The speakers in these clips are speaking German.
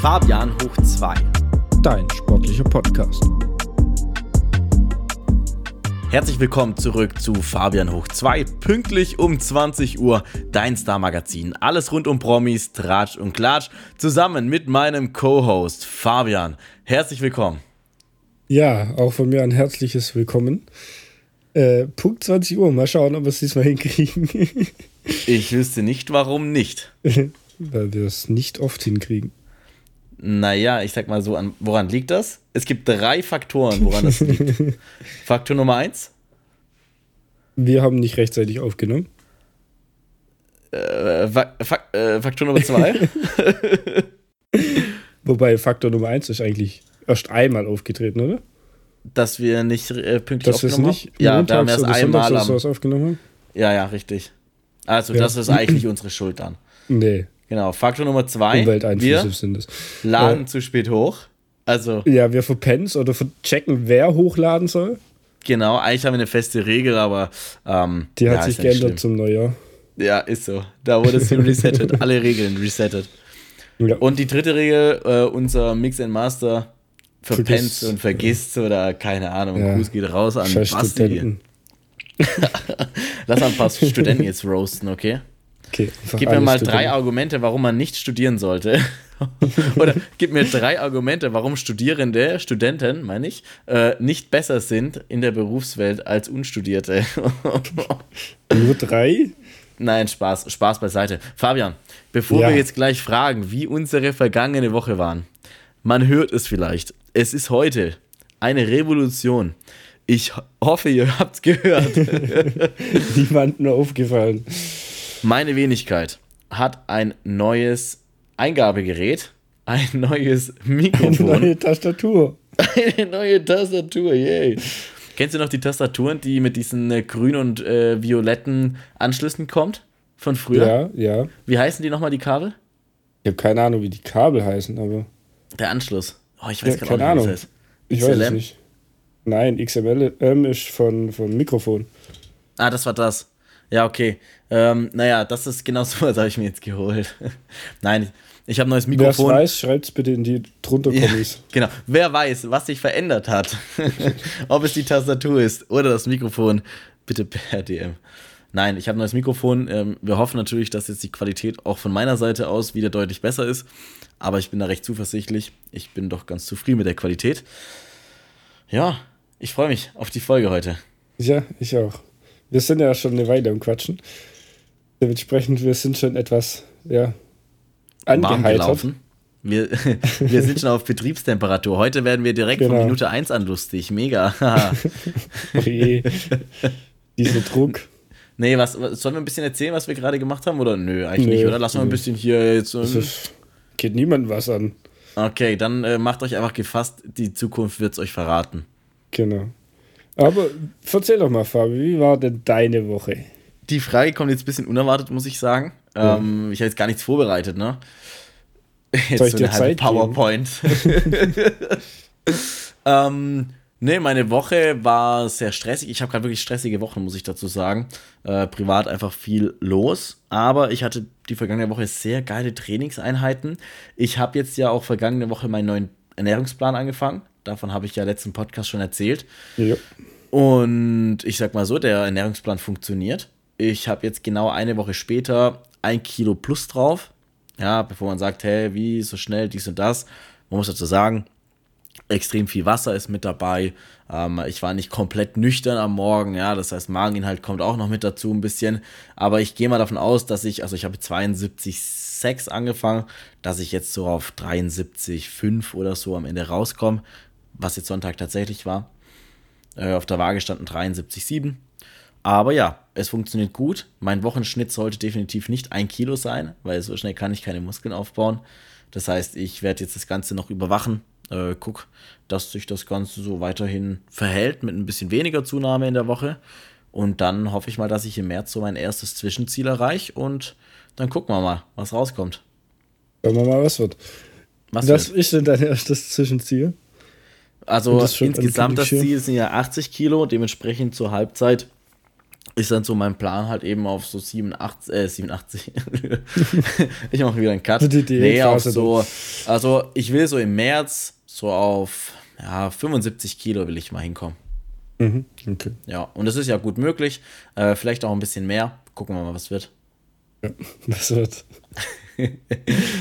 Fabian hoch 2. Dein sportlicher Podcast. Herzlich willkommen zurück zu Fabian hoch 2, pünktlich um 20 Uhr, dein Star-Magazin. Alles rund um Promis, Tratsch und Klatsch, zusammen mit meinem Co-Host Fabian. Herzlich willkommen. Ja, auch von mir ein herzliches Willkommen. Äh, Punkt 20 Uhr, mal schauen, ob wir es diesmal hinkriegen. ich wüsste nicht, warum nicht. Weil wir es nicht oft hinkriegen. Naja, ich sag mal so, an, woran liegt das? Es gibt drei Faktoren, woran das liegt. Faktor Nummer eins. Wir haben nicht rechtzeitig aufgenommen. Äh, Fa Fa äh, Faktor Nummer zwei. Wobei Faktor Nummer eins ist eigentlich erst einmal aufgetreten, oder? Dass wir nicht äh, pünktlich Dass aufgenommen nicht haben? Ja, wir haben erst einmal am... aufgenommen haben? Ja, ja, richtig. Also, ja. das ist eigentlich unsere Schuld dann. Nee. Genau, Faktor Nummer zwei. Wir sind es. laden äh, zu spät hoch. Also. Ja, wir verpennen oder verchecken, wer hochladen soll. Genau, eigentlich haben wir eine feste Regel, aber. Ähm, Die hat ja, sich geändert zum Neujahr. Ja, ist so. Da wurde es resettet. Alle Regeln resettet. Ja. Und die dritte Regel, äh, unser Mix and Master verpennt und vergisst oder keine Ahnung. Ja. Gruß geht raus an Basti. Lass mal ein paar Studenten jetzt roasten, okay? Okay, gib mir mal drei Argumente, warum man nicht studieren sollte. Oder gib mir drei Argumente, warum Studierende, Studenten, meine ich, äh, nicht besser sind in der Berufswelt als Unstudierte. Nur drei? Nein, Spaß, Spaß beiseite. Fabian, bevor ja. wir jetzt gleich fragen, wie unsere vergangene Woche waren, man hört es vielleicht. Es ist heute eine Revolution. Ich hoffe, ihr habt es gehört. Niemand nur aufgefallen. Meine Wenigkeit hat ein neues Eingabegerät, ein neues Mikrofon. Eine neue Tastatur. Eine neue Tastatur, yay. Kennst du noch die Tastaturen, die mit diesen äh, grün und äh, violetten Anschlüssen kommt? Von früher? Ja, ja. Wie heißen die nochmal, die Kabel? Ich habe keine Ahnung, wie die Kabel heißen, aber. Der Anschluss. Oh, ich weiß ja, keine Ahnung. Wie das heißt. Ich XLM? weiß es nicht. Nein, XML ist von, von Mikrofon. Ah, das war das. Ja, okay. Ähm, naja, das ist genau so was habe ich mir jetzt geholt. Nein, ich habe ein neues Mikrofon. Wer weiß, schreibt es bitte in die drunter Kommis. Ja, genau. Wer weiß, was sich verändert hat. Ob es die Tastatur ist oder das Mikrofon, bitte per DM. Nein, ich habe ein neues Mikrofon. Ähm, wir hoffen natürlich, dass jetzt die Qualität auch von meiner Seite aus wieder deutlich besser ist. Aber ich bin da recht zuversichtlich. Ich bin doch ganz zufrieden mit der Qualität. Ja, ich freue mich auf die Folge heute. Ja, ich auch. Wir sind ja schon eine Weile am Quatschen. Dementsprechend, wir sind schon etwas, ja, angeheitert. Wir, wir sind schon auf Betriebstemperatur. Heute werden wir direkt genau. von Minute 1 an lustig. Mega. Oje. Dieser Druck. Nee, was, sollen wir ein bisschen erzählen, was wir gerade gemacht haben? Oder nö, eigentlich nö, nicht, oder? Lassen wir ein bisschen hier jetzt. Ähm, ist, geht niemandem was an. Okay, dann äh, macht euch einfach gefasst, die Zukunft wird es euch verraten. Genau. Aber erzähl doch mal, Fabi, wie war denn deine Woche? Die Frage kommt jetzt ein bisschen unerwartet, muss ich sagen. Ja. Ähm, ich habe jetzt gar nichts vorbereitet, ne? Jetzt Soll ich so dir Zeit PowerPoint. ähm, ne, meine Woche war sehr stressig. Ich habe gerade wirklich stressige Wochen, muss ich dazu sagen. Äh, privat einfach viel los. Aber ich hatte die vergangene Woche sehr geile Trainingseinheiten. Ich habe jetzt ja auch vergangene Woche meinen neuen Ernährungsplan angefangen. Davon habe ich ja letzten Podcast schon erzählt. Ja. Und ich sag mal so, der Ernährungsplan funktioniert. Ich habe jetzt genau eine Woche später ein Kilo plus drauf. Ja, bevor man sagt, hey, wie so schnell dies und das. Man muss dazu sagen, extrem viel Wasser ist mit dabei. Ähm, ich war nicht komplett nüchtern am Morgen, ja, das heißt, Mageninhalt kommt auch noch mit dazu ein bisschen. Aber ich gehe mal davon aus, dass ich, also ich habe 72,6 angefangen, dass ich jetzt so auf 73,5 oder so am Ende rauskomme, was jetzt Sonntag tatsächlich war. Äh, auf der Waage standen 73,7. Aber ja, es funktioniert gut. Mein Wochenschnitt sollte definitiv nicht ein Kilo sein, weil so schnell kann ich keine Muskeln aufbauen. Das heißt, ich werde jetzt das Ganze noch überwachen. Äh, guck, dass sich das Ganze so weiterhin verhält mit ein bisschen weniger Zunahme in der Woche. Und dann hoffe ich mal, dass ich im März so mein erstes Zwischenziel erreiche und dann gucken wir mal, was rauskommt. Schauen wir mal, was wird. Was, was wird? ist denn dein erstes Zwischenziel? Also insgesamt das Ziel sind ja 80 Kilo, dementsprechend zur Halbzeit ist dann so mein Plan halt eben auf so 87, äh, 87. ich mache wieder einen Cut. Die nee, auf so, also ich will so im März so auf ja, 75 Kilo will ich mal hinkommen. Mhm, okay. Ja, und das ist ja gut möglich. Äh, vielleicht auch ein bisschen mehr. Gucken wir mal, was wird. Ja, was wird. ähm,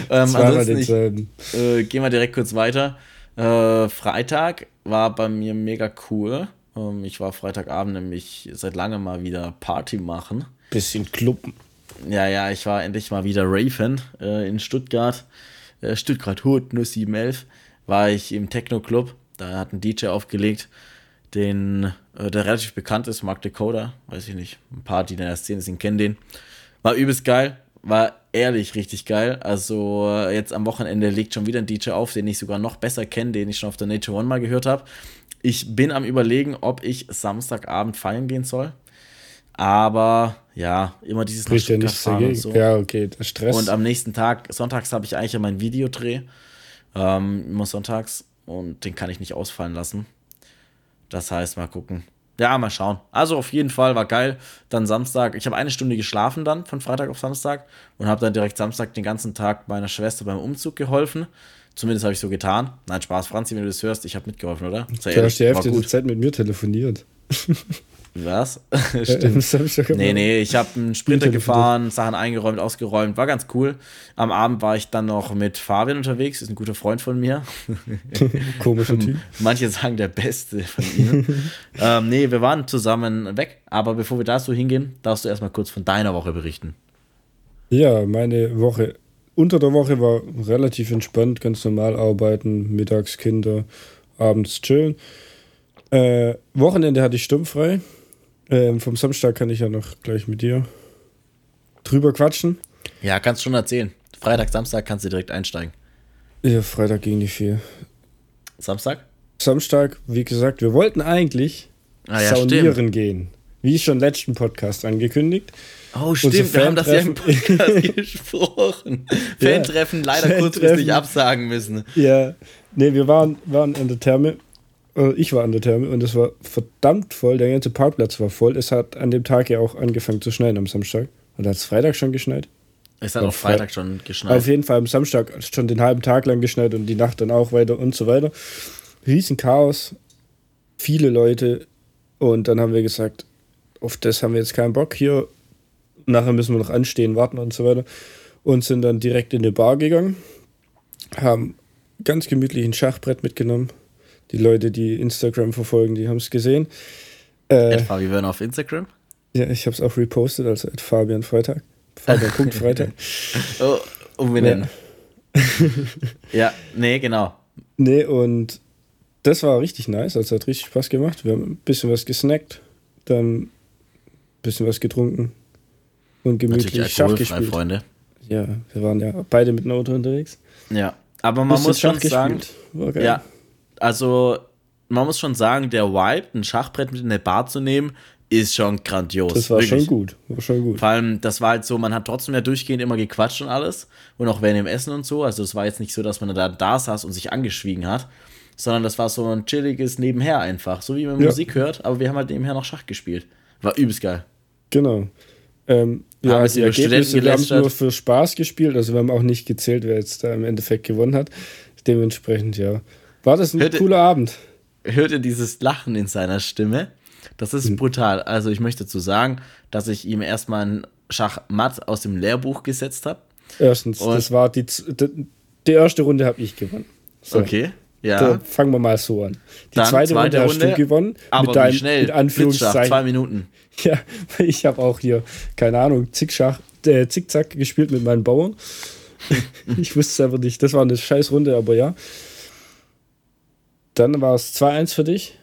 ansonsten ich, äh, gehen wir direkt kurz weiter. Äh, Freitag war bei mir mega cool. Ähm, ich war Freitagabend nämlich seit langem mal wieder Party machen. Bisschen Club. Ja, ja, ich war endlich mal wieder Raven äh, in Stuttgart. Äh, Stuttgart Hut, nur 711. War ich im Techno-Club. Da hat ein DJ aufgelegt, den, äh, der relativ bekannt ist, Mark Dakota. Weiß ich nicht. Ein paar, die in der Szene sind, kennen den. War übelst geil. War ehrlich richtig geil. Also äh, jetzt am Wochenende legt schon wieder ein DJ auf, den ich sogar noch besser kenne, den ich schon auf der Nature One mal gehört habe. Ich bin am überlegen, ob ich Samstagabend feiern gehen soll. Aber ja, immer dieses Spricht ja dagegen. So. Ja, okay, der Stress. Und am nächsten Tag, sonntags habe ich eigentlich ja meinen Videodreh. Ähm, immer sonntags. Und den kann ich nicht ausfallen lassen. Das heißt, mal gucken. Ja, mal schauen. Also auf jeden Fall war geil. Dann Samstag, ich habe eine Stunde geschlafen dann von Freitag auf Samstag und habe dann direkt Samstag den ganzen Tag meiner Schwester beim Umzug geholfen. Zumindest habe ich so getan. Nein, Spaß, Franzi, wenn du das hörst, ich habe mitgeholfen, oder? Sei du hast die Hälfte der Zeit mit mir telefoniert. Was? Stimmt. Ja, ich nee, nee, ich habe einen Sprinter gefahren, Sachen eingeräumt, ausgeräumt, war ganz cool. Am Abend war ich dann noch mit Fabian unterwegs, ist ein guter Freund von mir. Komischer Typ. Manche sagen der Beste von ihnen. ähm, nee, wir waren zusammen weg, aber bevor wir da so hingehen, darfst du erstmal kurz von deiner Woche berichten. Ja, meine Woche unter der Woche war relativ entspannt, ganz normal arbeiten, mittags Kinder, abends chillen. Äh, Wochenende hatte ich sturmfrei. Ähm, vom Samstag kann ich ja noch gleich mit dir drüber quatschen. Ja, kannst schon erzählen. Freitag, Samstag kannst du direkt einsteigen. Ja, Freitag ging nicht viel. Samstag? Samstag, wie gesagt, wir wollten eigentlich ah, ja, saunieren stimmt. gehen. Wie schon letzten Podcast angekündigt. Oh, stimmt, wir haben das ja im Podcast gesprochen. Fan-Treffen leider Fan kurzfristig absagen müssen. Ja, nee, wir waren, waren an der Therme. Äh, ich war an der Therme und es war verdammt voll. Der ganze Parkplatz war voll. Es hat an dem Tag ja auch angefangen zu schneien am Samstag. Und hat es Freitag schon geschneit? Es hat auch Freitag schon geschneit. Auf jeden Fall am Samstag schon den halben Tag lang geschneit und die Nacht dann auch weiter und so weiter. Riesen Chaos. Viele Leute. Und dann haben wir gesagt, auf das haben wir jetzt keinen Bock. Hier nachher müssen wir noch anstehen, warten und so weiter. Und sind dann direkt in die Bar gegangen, haben ganz gemütlich ein Schachbrett mitgenommen. Die Leute, die Instagram verfolgen, die haben es gesehen. Äh, Fabian auf Instagram? Ja, ich habe es auch repostet, also at Fabian Freitag. Fabian Freitag. oh, umbenennen. Ja. ja, nee, genau. Nee, und das war richtig nice, also hat richtig Spaß gemacht. Wir haben ein bisschen was gesnackt, dann ein bisschen was getrunken, und gemütlich Schach gespielt. Freunde. Ja, wir waren ja beide mit dem Auto unterwegs. Ja, aber man muss schon sagen, ja, also man muss schon sagen, der Vibe, ein Schachbrett mit in der Bar zu nehmen, ist schon grandios. Das war wirklich. schon gut. War schon gut. Vor allem, das war halt so, man hat trotzdem ja durchgehend immer gequatscht und alles. Und auch während dem Essen und so. Also es war jetzt nicht so, dass man da, da saß und sich angeschwiegen hat. Sondern das war so ein chilliges Nebenher einfach. So wie man ja. Musik hört, aber wir haben halt nebenher noch Schach gespielt. War übelst geil. Genau. Ähm, ja, die Ergebnisse, wir haben es nur für Spaß gespielt, also wir haben auch nicht gezählt, wer jetzt da im Endeffekt gewonnen hat. Dementsprechend, ja. War das ein hört cooler Abend? Hört ihr dieses Lachen in seiner Stimme? Das ist hm. brutal. Also ich möchte dazu sagen, dass ich ihm erstmal ein Schachmatt aus dem Lehrbuch gesetzt habe. Erstens, Und das war die, die, die erste Runde habe ich gewonnen. So. Okay. Ja. Da fangen wir mal so an. Die Dann zweite, zweite Runde, Runde hast du gewonnen. Aber mit deinem, schnell? Mit Anführungszeichen. Zwei Minuten. Ja, ich habe auch hier, keine Ahnung, Zickschach, äh, Zickzack gespielt mit meinen Bauern. ich wusste es einfach nicht. Das war eine scheiß Runde, aber ja. Dann war es 2-1 für dich.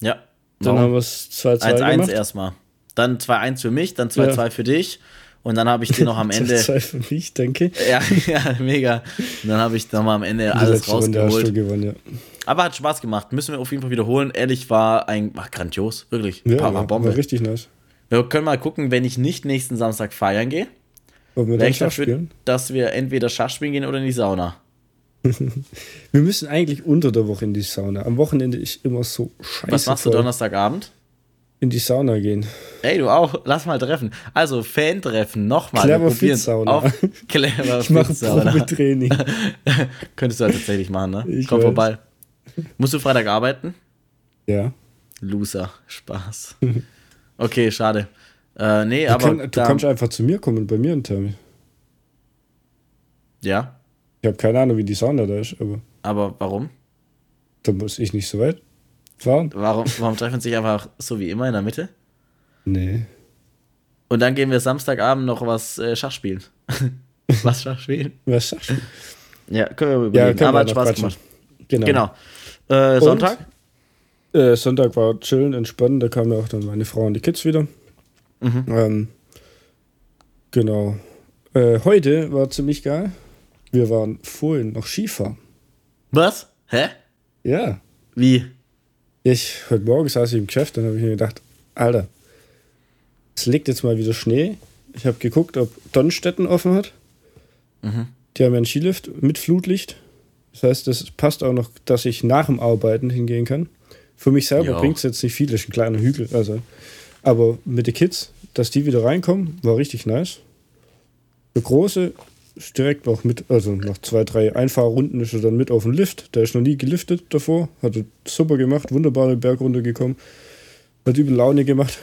Ja. Dann haben wir es 2-2 gemacht. 1-1 erstmal. Dann 2-1 für mich, dann 2-2 ja. für dich. Und dann habe ich dir noch am Ende. Zwei für mich, denke. Ja, ja, mega. Und dann habe ich nochmal am Ende alles rausgeholt. Gewonnen, ja. Aber hat Spaß gemacht. Müssen wir auf jeden Fall wiederholen. Ehrlich, war ein war grandios, wirklich. Ja, war, Bombe. war richtig nice. Wir können mal gucken, wenn ich nicht nächsten Samstag feiern gehe. Wollen wir dann Schach dafür, spielen? dass wir entweder Schach spielen gehen oder in die Sauna. wir müssen eigentlich unter der Woche in die Sauna. Am Wochenende ist immer so scheiße. Was machst du Donnerstagabend? in die Sauna gehen. Ey, du auch, lass mal treffen. Also, Fan-Treffen, nochmal. Clever Fit Sauna. Auf Clever Ich mache Fit Sauna. Training. Könntest du ja tatsächlich machen, ne? Ich Komm weiß. vorbei. Musst du Freitag arbeiten? Ja. Loser. Spaß. Okay, schade. Äh, nee, Du, aber. kann, du da- kannst einfach zu mir kommen, bei mir in Termin. ja, Ich habe keine Ahnung, wie die Sauna da ist, aber aber warum? da muss ich nicht so weit fahren. Warum, warum treffen sich einfach so wie immer in der Mitte? Nee. Und dann gehen wir Samstagabend noch was äh, Schach spielen. was Schach spielen? Was sagst du? Ja, können wir Ja, überlegen. können aber hat Spaß quatschen. gemacht. Genau. Genau. Äh, Sonntag? Äh, Sonntag war chillen, entspannen. Da kamen ja auch dann meine Frau und die Kids wieder. Mhm. Ähm, genau. Äh, heute war ziemlich geil. Wir waren vorhin noch Skifahren. Was? Hä? Ja. Wie? Ich, heute Morgen saß ich im Geschäft und habe ich mir gedacht, Alter, es liegt jetzt mal wieder Schnee. Ich habe geguckt, ob Donnstetten offen hat. Mhm. Die haben ja einen Skilift mit Flutlicht. Das heißt, das passt auch noch, dass ich nach dem Arbeiten hingehen kann. Für mich selber bringt es jetzt nicht viel, das ist ein kleiner Hügel. Also. Aber mit den Kids, dass die wieder reinkommen, war richtig nice. Der Große direkt noch mit, also nach zwei, drei Einfahrrunden ist er dann mit auf dem Lift. Der ist noch nie geliftet davor. Hat er super gemacht, wunderbar den Berg runtergekommen. Hat übel Laune gemacht.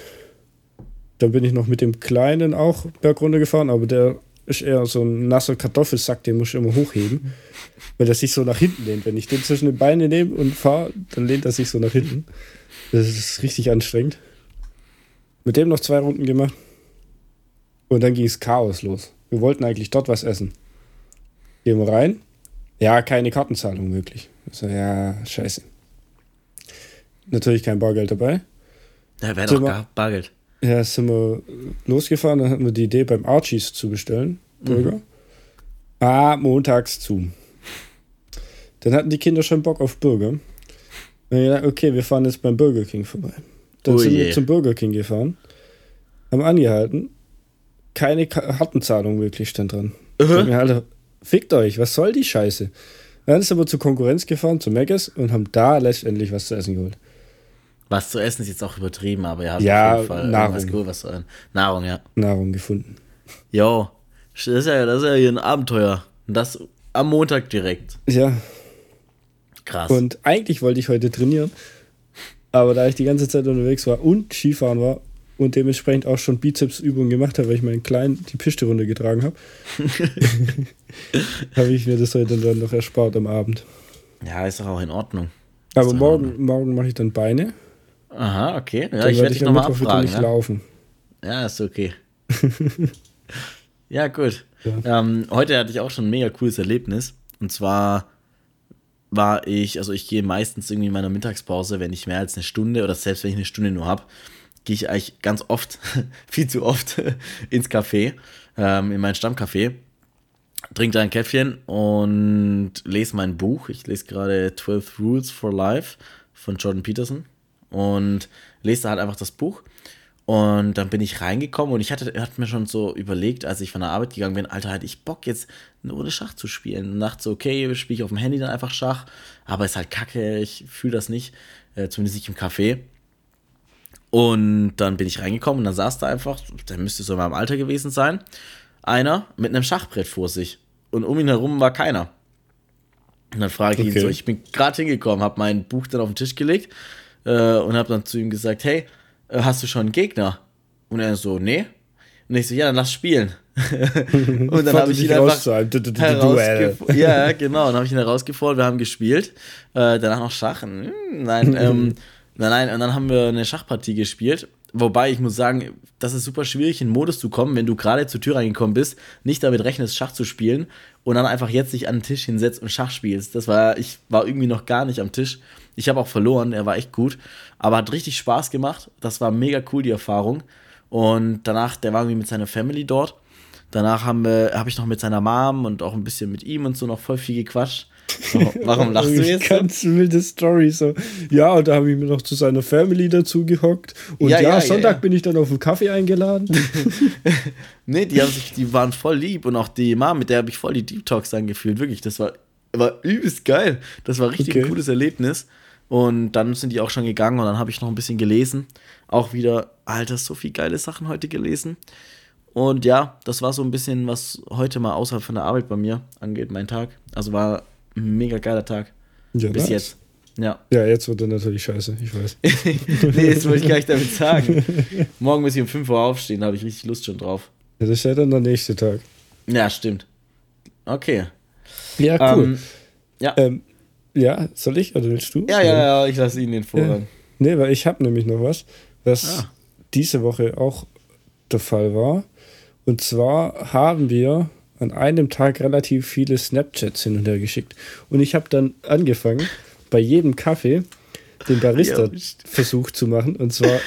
Dann bin ich noch mit dem Kleinen auch Berg runtergefahren, aber der ist eher so ein nasser Kartoffelsack, den muss ich immer hochheben, weil der sich so nach hinten lehnt. Wenn ich den zwischen den Beinen nehme und fahre, dann lehnt er sich so nach hinten. Das ist richtig anstrengend. Mit dem noch zwei Runden gemacht. Und dann ging es Chaos los. Wir wollten eigentlich dort was essen. Gehen wir rein. Ja, keine Kartenzahlung möglich. Ich So, ja, scheiße. Natürlich kein Bargeld dabei. Ja, wäre doch gar Bargeld. Ja, sind wir losgefahren, dann hatten wir die Idee, beim Archies zu bestellen. Burger. Ah, montags zu. Dann hatten die Kinder schon Bock auf Burger. Und ich gedacht, okay, wir fahren jetzt beim Burger King vorbei. Dann Oh sind je. wir zum Burger King gefahren, haben angehalten. Keine Ka- Kartenzahlung wirklich stand dran. Ich dachte mir, Alter, fickt euch, was soll die Scheiße? Dann sind wir zur Konkurrenz gefahren, zu Megas und haben da letztendlich was zu essen geholt. Was zu essen ist jetzt auch übertrieben, aber ja, Ja, auf jeden Fall Nahrung. cool, was zu. Nahrung, ja. Nahrung gefunden. Jo, das ist ja, das ist ja hier ein Abenteuer. Und das am Montag direkt. Ja, Krass. Und eigentlich wollte ich heute trainieren, aber da ich die ganze Zeit unterwegs war und Skifahren war und dementsprechend auch schon Bizepsübungen gemacht habe, weil ich meinen Kleinen die Piste runtergetragen habe, habe ich mir das heute dann noch erspart am Abend. ja, ist doch auch in Ordnung. Aber So. morgen, morgen mache ich dann Beine. Aha, okay. Ja, dann ich werde dich nochmal abfragen. nicht Ja? laufen. ja, ist okay. ja, gut. Ja. Ähm, heute hatte ich auch schon ein mega cooles Erlebnis. Und zwar war ich, also ich gehe meistens irgendwie in meiner Mittagspause, wenn ich mehr als eine Stunde oder selbst wenn ich eine Stunde nur habe, gehe ich eigentlich ganz oft, viel zu oft, ins Café, ähm, in mein Stammcafé, trinke da ein Käffchen und lese mein Buch. Ich lese gerade 12 Rules for Life von Jordan Peterson und lese da halt einfach das Buch. Und dann bin ich reingekommen und ich hatte, hatte mir schon so überlegt, als ich von der Arbeit gegangen bin, Alter, hatte ich Bock jetzt eine Runde Schach zu spielen. Und dachte so, okay, spiele ich auf dem Handy dann einfach Schach, aber ist halt kacke, ich fühle das nicht, äh, zumindest nicht im Café. Und dann bin ich reingekommen und dann saß da einfach, der müsste so in meinem Alter gewesen sein, einer mit einem Schachbrett vor sich. Und um ihn herum war keiner. Und dann frage ich ihn Okay. so, ich bin gerade hingekommen, habe mein Buch dann auf den Tisch gelegt äh, und habe dann zu ihm gesagt, hey, äh, hast du schon einen Gegner? Und er so, nee. Und ich so, ja, dann lass spielen. und dann habe ich ihn einfach Ja, genau. Dann habe ich ihn herausgefordert, wir haben gespielt. Äh, danach noch Schach. Hm, Nein, ähm, nein, nein. Und dann haben wir eine Schachpartie gespielt. Wobei ich muss sagen, das ist super schwierig, in Modus zu kommen, wenn du gerade zur Tür reingekommen bist, nicht damit rechnest, Schach zu spielen und dann einfach jetzt dich an den Tisch hinsetzt und Schach spielst. Das war, ich war irgendwie noch gar nicht am Tisch. Ich habe auch verloren, er war echt gut, aber hat richtig Spaß gemacht. Das war mega cool, die Erfahrung. Und danach, der war irgendwie mit seiner Family dort. Danach habe ich noch mit seiner Mom und auch ein bisschen mit ihm und so noch voll viel gequatscht. So, warum lachst du jetzt? so? Ganz wilde Story so. Ja, und da habe ich mir noch zu seiner Family dazu gehockt. Und Ja, ja, ja, Sonntag ja. bin ich dann auf einen Kaffee eingeladen. Nee, die, haben sich, die waren voll lieb und auch die Mom, mit der habe ich voll die Deep Talks dann gefühlt. Wirklich, das war, war übelst geil. Das war richtig Okay. ein cooles Erlebnis. Und dann sind die auch schon gegangen und dann habe ich noch ein bisschen gelesen. Auch wieder, Alter, so viel geile Sachen heute gelesen. Und ja, das war so ein bisschen, was heute mal außerhalb von der Arbeit bei mir angeht, mein Tag. Also war mega geiler Tag. Ja, Bis nice. jetzt. Ja. Ja, jetzt wird er natürlich scheiße, ich weiß. nee, das wollte ich gar nicht damit sagen. Morgen muss ich um 5 Uhr aufstehen, da habe ich richtig Lust schon drauf. Ja, das ist ja dann der nächste Tag. Ja, stimmt. Okay. Ja, cool. Ähm, ja. Ähm, ja, soll ich oder willst du? Ja, ja, ja, ich lasse Ihnen den Vorrang. Ja. Nee, weil ich habe nämlich noch was, was ah. diese Woche auch der Fall war. Und zwar haben wir an einem Tag relativ viele Snapchats hin und her geschickt. Und ich habe dann angefangen, bei jedem Kaffee den Barista-Versuch zu machen. Und zwar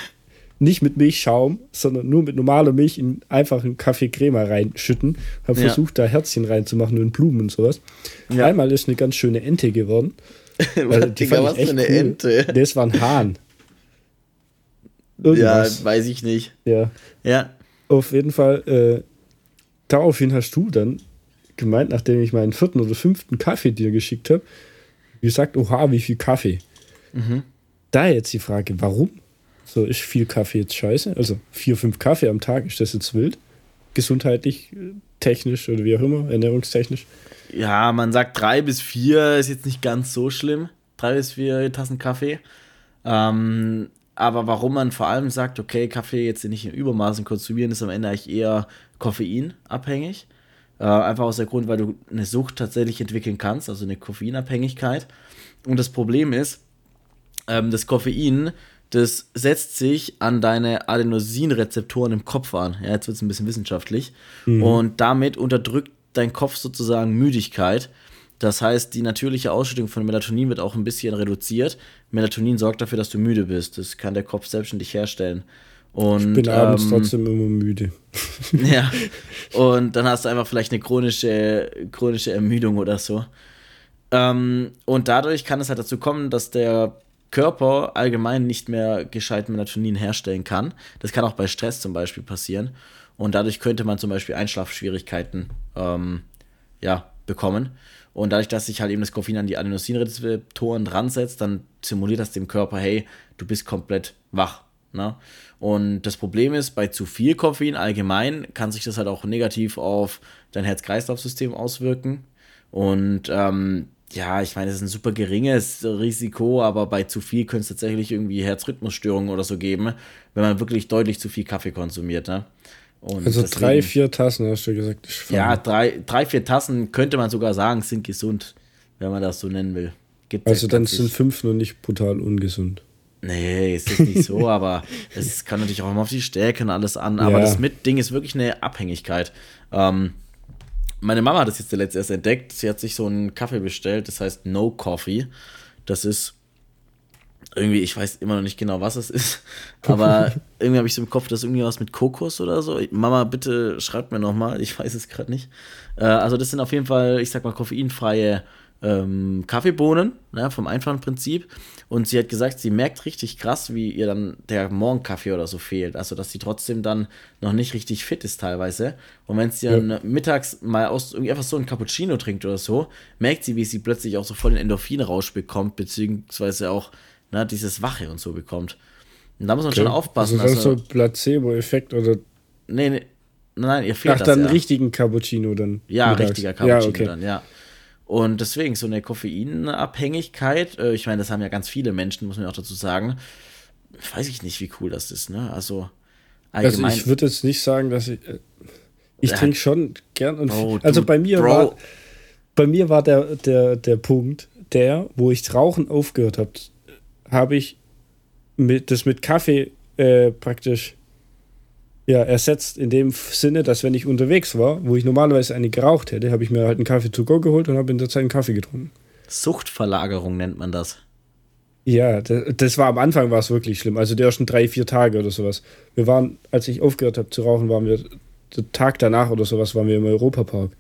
nicht mit Milchschaum, sondern nur mit normaler Milch in einfachen Kaffee Crema reinschütten. Habe ja. versucht, da Herzchen reinzumachen und Blumen und sowas. Ja. Einmal ist eine ganz schöne Ente geworden. also, die Digga, was für eine cool. Ente? Das war ein Hahn. Irgendwas. Ja, weiß ich nicht. Ja. Ja. Auf jeden Fall, äh, daraufhin hast du dann gemeint, nachdem ich meinen vierten oder fünften Kaffee dir geschickt habe, gesagt, oha, wie viel Kaffee. Mhm. Da jetzt die Frage, warum? So, ist viel Kaffee jetzt scheiße? Also vier, fünf Kaffee am Tag, ist das jetzt wild? Gesundheitlich, technisch oder wie auch immer, ernährungstechnisch? Ja, man sagt drei bis vier ist jetzt nicht ganz so schlimm. Drei bis vier Tassen Kaffee. Ähm, aber warum man vor allem sagt, okay, Kaffee jetzt nicht in Übermaßen konsumieren, ist am Ende eigentlich eher koffeinabhängig. Äh, einfach aus dem Grund, weil du eine Sucht tatsächlich entwickeln kannst, also eine Koffeinabhängigkeit. Und das Problem ist, ähm, das Koffein, das setzt sich an deine Adenosinrezeptoren im Kopf an. Ja, jetzt wird es ein bisschen wissenschaftlich. Mhm. Und damit unterdrückt dein Kopf sozusagen Müdigkeit. Das heißt, die natürliche Ausschüttung von Melatonin wird auch ein bisschen reduziert. Melatonin sorgt dafür, dass du müde bist. Das kann der Kopf selbstständig herstellen. Und, ich bin abends ähm, trotzdem immer müde. ja. Und dann hast du einfach vielleicht eine chronische, chronische Ermüdung oder so. Ähm, und dadurch kann es halt dazu kommen, dass der Körper allgemein nicht mehr gescheit Melatonin herstellen kann. Das kann auch bei Stress zum Beispiel passieren. Und dadurch könnte man zum Beispiel Einschlafschwierigkeiten ähm, ja, bekommen. Und dadurch, dass sich halt eben das Koffein an die Adenosinrezeptoren dran setzt, dann simuliert das dem Körper, hey, du bist komplett wach. Ne? Und das Problem ist, bei zu viel Koffein allgemein kann sich das halt auch negativ auf dein Herz-Kreislauf-System auswirken. Und ähm, ja, ich meine, es ist ein super geringes Risiko, aber bei zu viel könnte es tatsächlich irgendwie Herzrhythmusstörungen oder so geben, wenn man wirklich deutlich zu viel Kaffee konsumiert. Ne? Und also deswegen, drei, vier Tassen, hast du gesagt. Ja, drei, drei, vier Tassen könnte man sogar sagen, sind gesund, wenn man das so nennen will. Gibt's also dann sind fünf nur nicht brutal ungesund. Nee, es ist nicht so, aber es kann natürlich auch immer auf die Stärke und alles an. Aber ja. das Mit-Ding ist wirklich eine Abhängigkeit. Ähm, meine Mama hat das jetzt zuletzt erst entdeckt. Sie hat sich so einen Kaffee bestellt, das heißt No Coffee. Das ist irgendwie, ich weiß immer noch nicht genau, was es ist, aber irgendwie habe ich so im Kopf, das ist irgendwie was mit Kokos oder so. Mama, bitte schreibt mir nochmal, ich weiß es gerade nicht. Äh, also, das sind auf jeden Fall, ich sag mal, koffeinfreie ähm, Kaffeebohnen, ne, vom einfachen Prinzip. Und sie hat gesagt, sie merkt richtig krass, wie ihr dann der Morgenkaffee oder so fehlt. Also, dass sie trotzdem dann noch nicht richtig fit ist teilweise. Und wenn sie dann ja. mittags mal aus irgendwie einfach so ein Cappuccino trinkt oder so, merkt sie, wie sie plötzlich auch so voll den Endorphinrausch bekommt, beziehungsweise auch ne, dieses Wache und so bekommt. Und da muss man okay. schon aufpassen. Also, das ist so ein Placebo-Effekt oder. Nee, nee, nein, ihr fehlt Ach, das. Dann ja. richtigen Cappuccino dann. Ja, mittags. richtiger Cappuccino ja, okay. dann, ja. Und deswegen so eine Koffeinabhängigkeit, äh, ich meine, das haben ja ganz viele Menschen, muss man auch dazu sagen. Weiß ich nicht, wie cool das ist, ne? Also allgemein. Also ich würde jetzt nicht sagen, dass ich. Äh, ich trinke schon gern und Bro, also bei mir Bro. war bei mir war der, der, der Punkt, der, wo ich Rauchen aufgehört habe, habe ich mit, das mit Kaffee äh, praktisch ja, ersetzt in dem Sinne, dass wenn ich unterwegs war, wo ich normalerweise eine geraucht hätte, habe ich mir halt einen Kaffee to go geholt und habe in der Zeit einen Kaffee getrunken. Suchtverlagerung nennt man das. Ja, das, das war am Anfang war es wirklich schlimm. Also die ersten drei, vier Tage oder sowas. Wir waren, als ich aufgehört habe zu rauchen, waren wir, der Tag danach oder sowas, waren wir im Europapark.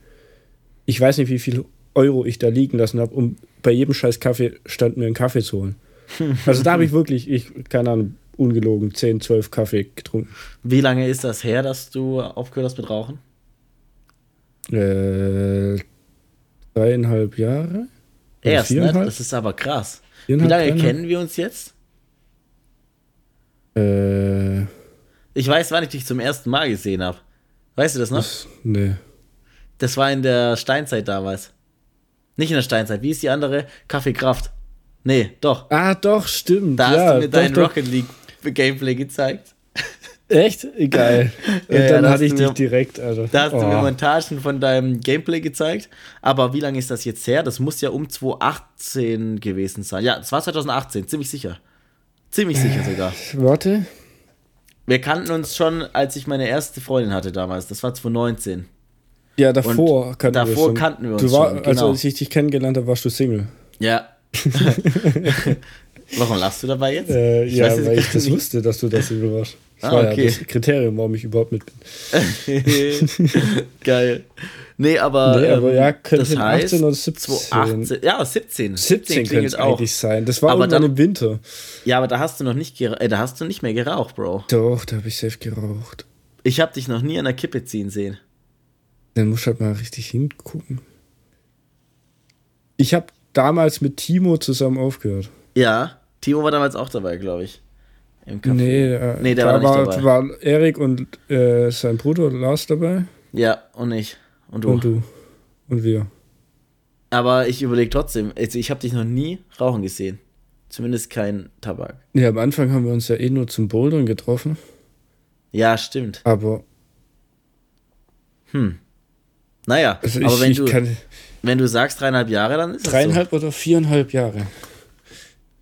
Ich weiß nicht, wie viel Euro ich da liegen lassen habe, um bei jedem scheiß Kaffee stand mir einen Kaffee zu holen. Also da habe ich wirklich, ich, keine Ahnung, ungelogen 10, 12 Kaffee getrunken. Wie lange ist das her, dass du aufgehört hast mit Rauchen? Äh, dreieinhalb Jahre. Erst, ne? Das ist aber krass. Wie lange kennen wir uns jetzt? Äh, ich weiß, wann ich dich zum ersten Mal gesehen habe. Weißt du das noch? Das, nee. Das war in der Steinzeit damals. Nicht in der Steinzeit. Wie ist die andere? Kaffeekraft. Nee, doch. Ah, doch, stimmt. Da ja, hast du mir dein Rocket League Gameplay gezeigt. Echt? Geil. Und ja, dann hatte ich dich direkt. Also. Da hast oh. du mir oh. Montagen von deinem Gameplay gezeigt. Aber wie lange ist das jetzt her? Das muss ja um 2018 gewesen sein. Ja, es war 2018, ziemlich sicher. Ziemlich sicher sogar. Warte. Wir kannten uns schon, als ich meine erste Freundin hatte damals. Das war 2019. Ja, davor kannten davor wir schon. kannten wir uns du war, schon. Genau. Also als ich dich kennengelernt habe, warst du Single. Ja. Warum lachst du dabei jetzt? Äh, ja, weiß, weil ich das nicht. wusste, dass du das warst. Das ah, war okay. ja das Kriterium, warum ich überhaupt mit bin. Geil. Nee, aber, nee, aber ja, könnte das heißt, 18 oder 17. 18, ja, 17. 17, könnte es eigentlich sein. Das war aber dann im Winter. Ja, aber da hast du noch nicht, äh, da hast du nicht mehr geraucht, Bro. Doch, da habe ich safe geraucht. Ich habe dich noch nie an der Kippe ziehen sehen. Dann musst du halt mal richtig hingucken. Ich habe damals mit Timo zusammen aufgehört. Ja, Timo war damals auch dabei, glaube ich. Im Café. Nee, äh, nee der war, war nicht dabei. waren Erik und äh, sein Bruder Lars dabei. Ja, und ich. Und du. Und du. Und wir. Aber ich überlege trotzdem, also ich habe dich noch nie rauchen gesehen. Zumindest kein Tabak. Ja, am Anfang haben wir uns ja eh nur zum Bouldern getroffen. Ja, stimmt. Aber. Hm. Naja, also aber ich, wenn, ich du, kann, wenn du sagst dreieinhalb Jahre, dann ist es Dreieinhalb so. oder viereinhalb Jahre.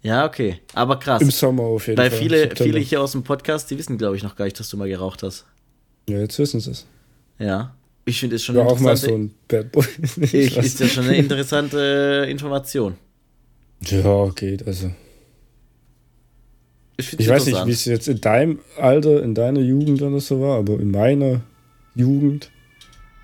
Ja, okay. Aber krass. Im Sommer auf jeden Weil Fall. Weil viele, viele hier aus dem Podcast, die wissen, glaube ich, noch gar nicht, dass du mal geraucht hast. Ja, jetzt wissen sie es. Ja. Ich finde es schon ja, auch mal so ein Bad Boy. ich, ist ja schon eine interessante Information. Ja, geht, also. Ich, ich weiß nicht, wie es jetzt in deinem Alter, in deiner Jugend oder so war, aber in meiner Jugend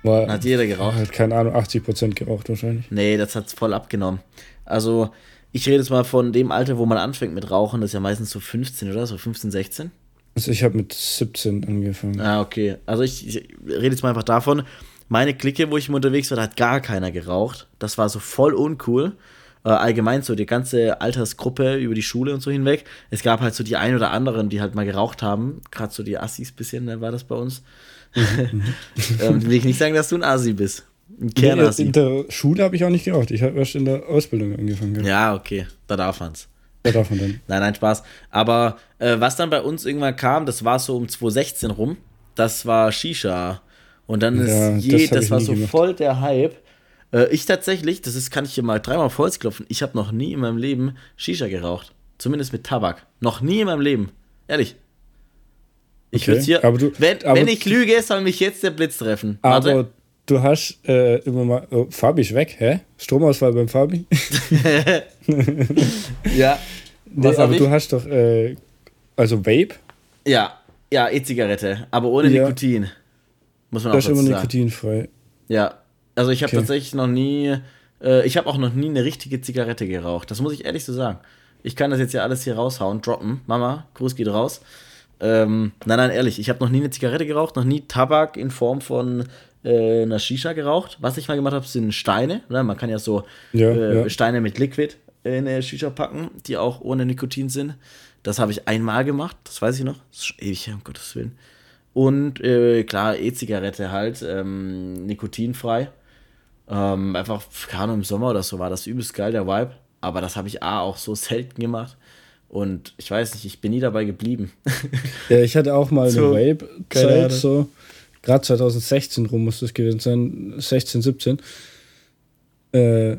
war. Hat jeder geraucht? Hat, keine Ahnung, 80% geraucht wahrscheinlich. Nee, das hat es voll abgenommen. Also, ich rede jetzt mal von dem Alter, wo man anfängt mit Rauchen, das ist ja meistens so 15 oder so, 15, 16. Also ich habe mit 17 angefangen. Ah, okay. Also ich, ich rede jetzt mal einfach davon, meine Clique, wo ich immer unterwegs war, da hat gar keiner geraucht. Das war so voll uncool. Äh, allgemein so die ganze Altersgruppe über die Schule und so hinweg. Es gab halt so die ein oder anderen, die halt mal geraucht haben. Gerade so die Assis bisschen, ne, war das bei uns. Mhm. ähm, will ich nicht sagen, dass du ein Assi bist. Nee, in der Schule habe ich auch nicht geraucht. Ich habe erst in der Ausbildung angefangen. Ja, okay. Da darf man's. Da darf man dann. nein, nein, Spaß. Aber äh, was dann bei uns irgendwann kam, das war so um 2016 rum, das war Shisha. Und dann ist ja, je, das, das war so gemacht. voll der Hype. Äh, ich tatsächlich, das ist, kann ich hier mal dreimal auf Holz klopfen, ich habe noch nie in meinem Leben Shisha geraucht. Zumindest mit Tabak. Noch nie in meinem Leben. Ehrlich. Ich okay, würde hier. Du, wenn, wenn ich lüge, soll mich jetzt der Blitz treffen. Warte. Du hast äh, immer mal. Oh, Fabi ist weg, hä? Stromausfall beim Fabi? ja. Nee, aber ich? du hast doch. Äh, also Vape? Ja, ja, E-Zigarette, aber ohne ja. Nikotin. Muss man das auch Das ist immer nikotinfrei. Ja, also ich habe okay. tatsächlich noch nie. Äh, ich habe auch noch nie eine richtige Zigarette geraucht. Das muss ich ehrlich so sagen. Ich kann das jetzt ja alles hier raushauen, droppen. Mama, Gruß geht raus. Ähm, nein, nein, ehrlich, ich habe noch nie eine Zigarette geraucht, noch nie Tabak in Form von äh, einer Shisha geraucht. Was ich mal gemacht habe, sind Steine. Ne? Man kann ja so ja, äh, ja. Steine mit Liquid in eine Shisha packen, die auch ohne Nikotin sind. Das habe ich einmal gemacht, das weiß ich noch. Das ist schon ewig her, um Gottes Willen. Und äh, klar, E-Zigarette halt, ähm, nikotinfrei. Ähm, einfach, keine Ahnung, im Sommer oder so war das übelst geil, der Vibe. Aber das habe ich A auch so selten gemacht. Und ich weiß nicht, ich bin nie dabei geblieben. ja, ich hatte auch mal so, eine Vape-Zeit, so. Gerade 2016 rum muss das gewesen sein, 16, 17. Äh,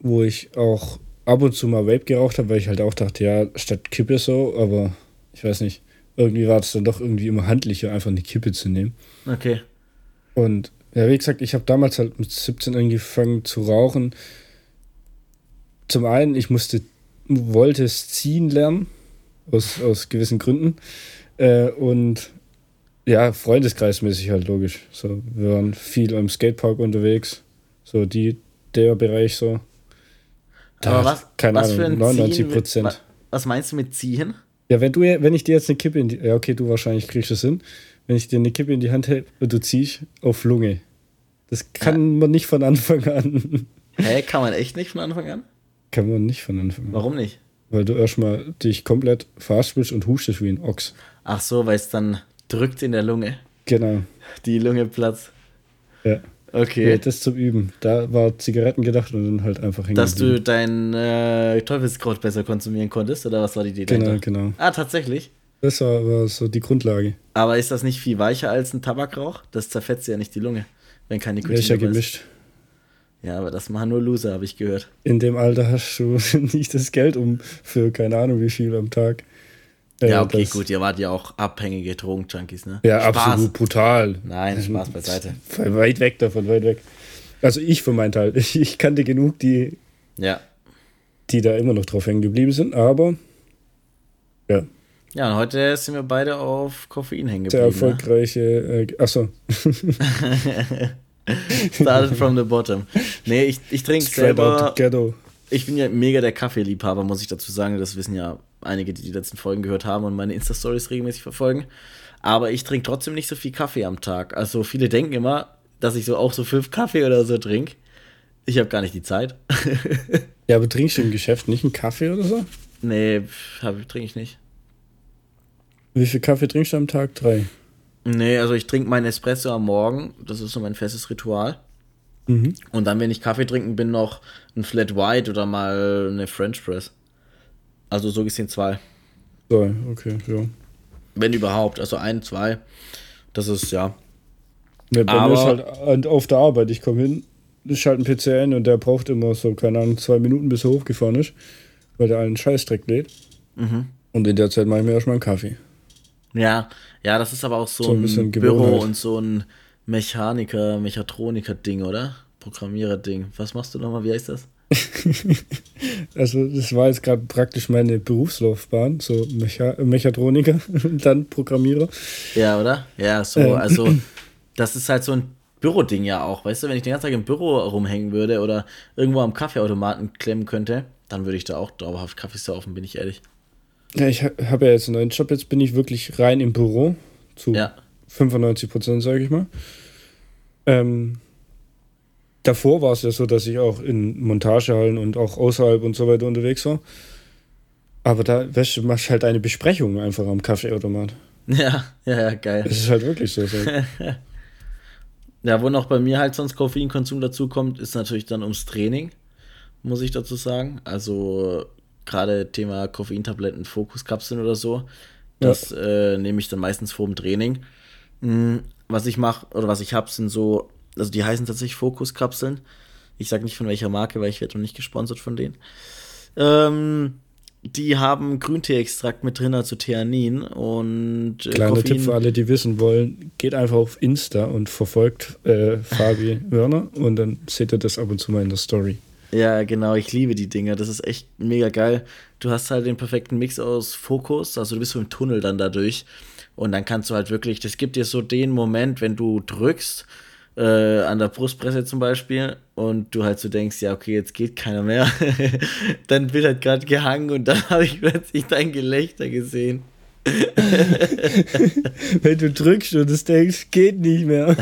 wo ich auch ab und zu mal Vape geraucht habe, weil ich halt auch dachte, ja, statt Kippe so, aber ich weiß nicht. Irgendwie war es dann doch irgendwie immer handlicher, einfach eine Kippe zu nehmen. Okay. Und ja, wie gesagt, ich habe damals halt mit 17 angefangen zu rauchen. Zum einen, ich musste, wollte es ziehen lernen, aus, aus gewissen Gründen. Äh, und ja, freundeskreismäßig halt logisch. So, wir waren viel im Skatepark unterwegs. So die, der Bereich so. Da, Aber was, keine was Ahnung, 99 Prozent. Was meinst du mit ziehen? Ja, wenn du wenn ich dir jetzt eine Kippe in die. Ja, okay, du wahrscheinlich kriegst es hin. Wenn ich dir eine Kippe in die Hand hält und du ziehst auf Lunge. Das kann ja. man nicht von Anfang an. Hä, kann man echt nicht von Anfang an? Kann man nicht von Anfang an. Warum nicht? Weil du erstmal dich komplett verhaspelst und hustest wie ein Ochs. Ach so, weil es dann drückt in der Lunge. Genau. Die Lunge platzt. Ja. Okay. Ja, das zum Üben. Da war Zigaretten gedacht und dann halt einfach hängen Dass du dein äh, Teufelskraut besser konsumieren konntest, oder was war die Idee Genau, dahinter? genau. Ah, tatsächlich. Das war, war so die Grundlage. Aber ist das nicht viel weicher als ein Tabakrauch? Das zerfetzt ja nicht die Lunge, wenn kein Ja, Nikotin ist ja dabei gemischt. Ja, aber das machen nur Loser, habe ich gehört. In dem Alter hast du nicht das Geld um für keine Ahnung wie viel am Tag. Äh, ja, okay, das- gut, ihr wart ja auch abhängige Drogenjunkies, ne? Ja, Spaß. absolut brutal. Nein, Spaß beiseite. Weit weg davon, weit weg. Also ich für meinen Teil. Ich, ich kannte genug, die, Ja. die da immer noch drauf hängen geblieben sind, aber ja, Ja, und heute sind wir beide auf Koffein hängen sehr geblieben. Ne? erfolgreiche. Äh, achso, Started from the bottom. Nee, ich, ich trinke straight out selber. the ghetto. Ich bin ja mega der Kaffeeliebhaber, muss ich dazu sagen. Das wissen ja einige, die die letzten Folgen gehört haben und meine Insta-Stories regelmäßig verfolgen. Aber ich trinke trotzdem nicht so viel Kaffee am Tag. Also viele denken immer, dass ich so auch so fünf Kaffee oder so trinke. Ich habe gar nicht die Zeit. Ja, aber trinkst du im Geschäft nicht einen Kaffee oder so? nee, trinke ich nicht. Wie viel Kaffee trinkst du am Tag? Drei. Nee, also ich trinke meinen Espresso am Morgen. Das ist so mein festes Ritual. Mhm. Und dann, wenn ich Kaffee trinken bin, noch ein Flat White oder mal eine French Press. Also so gesehen zwei. So, okay, ja. Wenn überhaupt. Also ein, zwei. Das ist ja. Ne, bei Aber- mir ist halt auf der Arbeit. Ich komme hin, ich schalte einen PC ein und der braucht immer so, keine Ahnung, zwei Minuten, bis er hochgefahren ist, weil der einen Scheißdreck lädt. Mhm. Und in der Zeit mache ich mir erstmal einen Kaffee. Ja, ja, das ist aber auch so, So ein ein, Büro und so ein Mechaniker, Mechatroniker-Ding, oder? Programmierer-Ding. Was machst du nochmal? Wie heißt das? Also, das war jetzt gerade praktisch meine Berufslaufbahn, so Mecha Mechatroniker und dann Programmierer. Ja, oder? Ja, so, Ähm. also, das ist halt so ein Büroding ja auch, weißt du? Wenn ich den ganzen Tag im Büro rumhängen würde oder irgendwo am Kaffeeautomaten klemmen könnte, dann würde ich da auch dauerhaft Kaffee saufen, bin ich ehrlich. Ja, ich ha- habe ja jetzt einen neuen Job, jetzt bin ich wirklich rein im Büro, zu Ja. 95 Prozent, sage ich mal. Ähm, davor war es ja so, dass ich auch in Montagehallen und auch außerhalb und so weiter unterwegs war. Aber da weißt du, machst halt eine Besprechung einfach am Kaffeeautomat. Ja, ja, ja, geil. Das ist halt wirklich so. Ja, wo noch bei mir halt sonst Koffeinkonsum dazu kommt, ist natürlich dann ums Training, muss ich dazu sagen. Also gerade Thema Koffeintabletten, Fokuskapseln oder so, das äh, nehme ich dann meistens vor dem Training. Mm, Was ich mache oder was ich habe, sind so, also die heißen tatsächlich Fokuskapseln. Ich sage nicht von welcher Marke, weil ich werde noch nicht gesponsert von denen. Ähm, die haben Grüntee-Extrakt mit drin, also Theanin und äh, Kleiner Tipp für alle, die wissen wollen, geht einfach auf Insta und verfolgt äh, Fabi Wörner und dann seht ihr das ab und zu mal in der Story. Ja, genau, ich liebe die Dinger. Das ist echt mega geil. Du hast halt den perfekten Mix aus Fokus, also du bist so im Tunnel dann dadurch. Und dann kannst du halt wirklich, das gibt dir so den Moment, wenn du drückst, äh, an der Brustpresse zum Beispiel, und du halt so denkst, ja, okay, jetzt geht keiner mehr. dann wird halt gerade gehangen und dann habe ich plötzlich dein Gelächter gesehen. Wenn du drückst und es denkst, geht nicht mehr.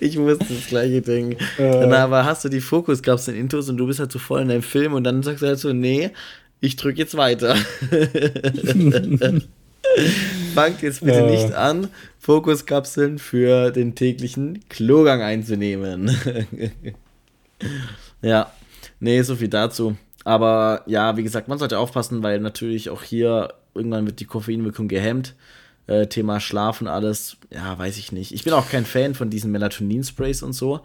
Ich musste das gleiche denken. Äh. Dann aber hast du die Fokuskapseln Intus und du bist halt so voll in deinem Film und dann sagst du halt so, nee, ich drücke jetzt weiter. Fangt jetzt bitte Ja. nicht an, Fokuskapseln für den täglichen Klogang einzunehmen. ja, nee, so viel dazu. Aber ja, wie gesagt, man sollte aufpassen, weil natürlich auch hier irgendwann wird die Koffeinwirkung gehemmt. Äh, Thema Schlaf und alles, ja, weiß ich nicht. Ich bin auch kein Fan von diesen Melatonin-Sprays und so.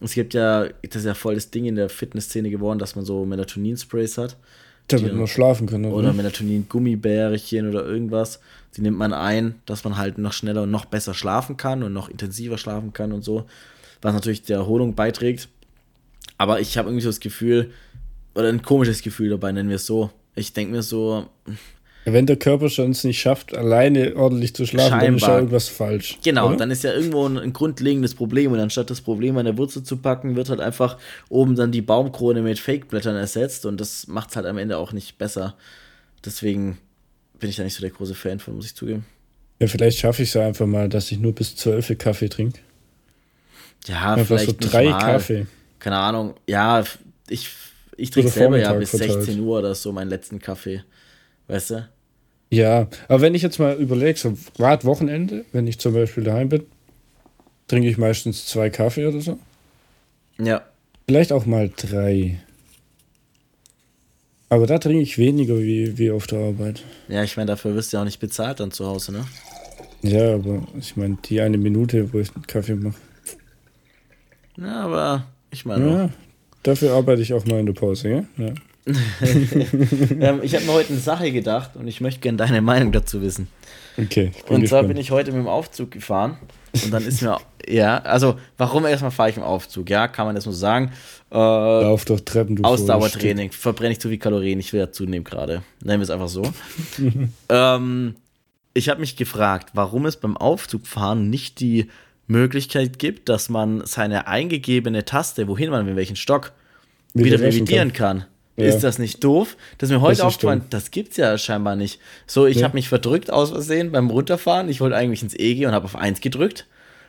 Es gibt ja, das ist ja voll das Ding in der Fitnessszene geworden, dass man so Melatonin-Sprays hat. Damit man schlafen kann. Oder Melatonin-Gummibärchen oder irgendwas. Die nimmt man ein, dass man halt noch schneller und noch besser schlafen kann und noch intensiver schlafen kann und so. Was natürlich der Erholung beiträgt. Aber ich habe irgendwie so das Gefühl, oder ein komisches Gefühl dabei, nennen wir es so. Ich denke mir so, Wenn der Körper schon es nicht schafft, alleine ordentlich zu schlafen, dann ist ja Scheinbar. irgendwas falsch. Genau, oder? dann ist ja irgendwo ein, ein grundlegendes Problem und anstatt das Problem an der Wurzel zu packen, wird halt einfach oben dann die Baumkrone mit Fake-Blättern ersetzt und das macht es halt am Ende auch nicht besser. Deswegen bin ich da nicht so der große Fan von, muss ich zugeben. Ja, vielleicht schaffe ich es ja einfach mal, dass ich nur bis 12 Kaffee trinke. Ja, Einfach so vielleicht nicht drei mal. Kaffee. Keine Ahnung. Ja, ich Ich trinke selber ja Vormittag bis verteilt. 16 Uhr oder so meinen letzten Kaffee. Weißt du? Ja, aber wenn ich jetzt mal überlege, so gerade Wochenende, wenn ich zum Beispiel daheim bin, trinke ich meistens zwei Kaffee oder so. Ja. Vielleicht auch mal drei. Aber da trinke ich weniger wie, wie auf der Arbeit. Ja, ich meine, dafür wirst du ja auch nicht bezahlt dann zu Hause, ne? Ja, aber ich meine, die eine Minute, wo ich einen Kaffee mache. Ja, aber ich meine, Ja, dafür arbeite ich auch mal in der Pause, ja? ja. ähm, ich habe mir heute eine Sache gedacht und ich möchte gerne deine Meinung dazu wissen. Okay. Und zwar gespannt. bin ich heute mit dem Aufzug gefahren und dann ist mir, ja, also warum erstmal fahre ich im Aufzug? Ja, kann man das nur sagen. Äh, Lauf doch Treppen, du Ausdauertraining, verbrenne ich zu viel Kalorien, ich will ja zunehmen gerade. Nennen wir es einfach so. ähm, ich habe mich gefragt, warum es beim Aufzugfahren nicht die Möglichkeit gibt, dass man seine eingegebene Taste, wohin man, in welchen Stock, wieder löschen revidieren kann. Ja. Ist das nicht doof? Das ist mir heute aufgefallen, das gibt's ja scheinbar nicht. So, ich Ja. habe mich verdrückt aus Versehen beim Runterfahren. Ich wollte eigentlich ins EG und habe auf 1 gedrückt.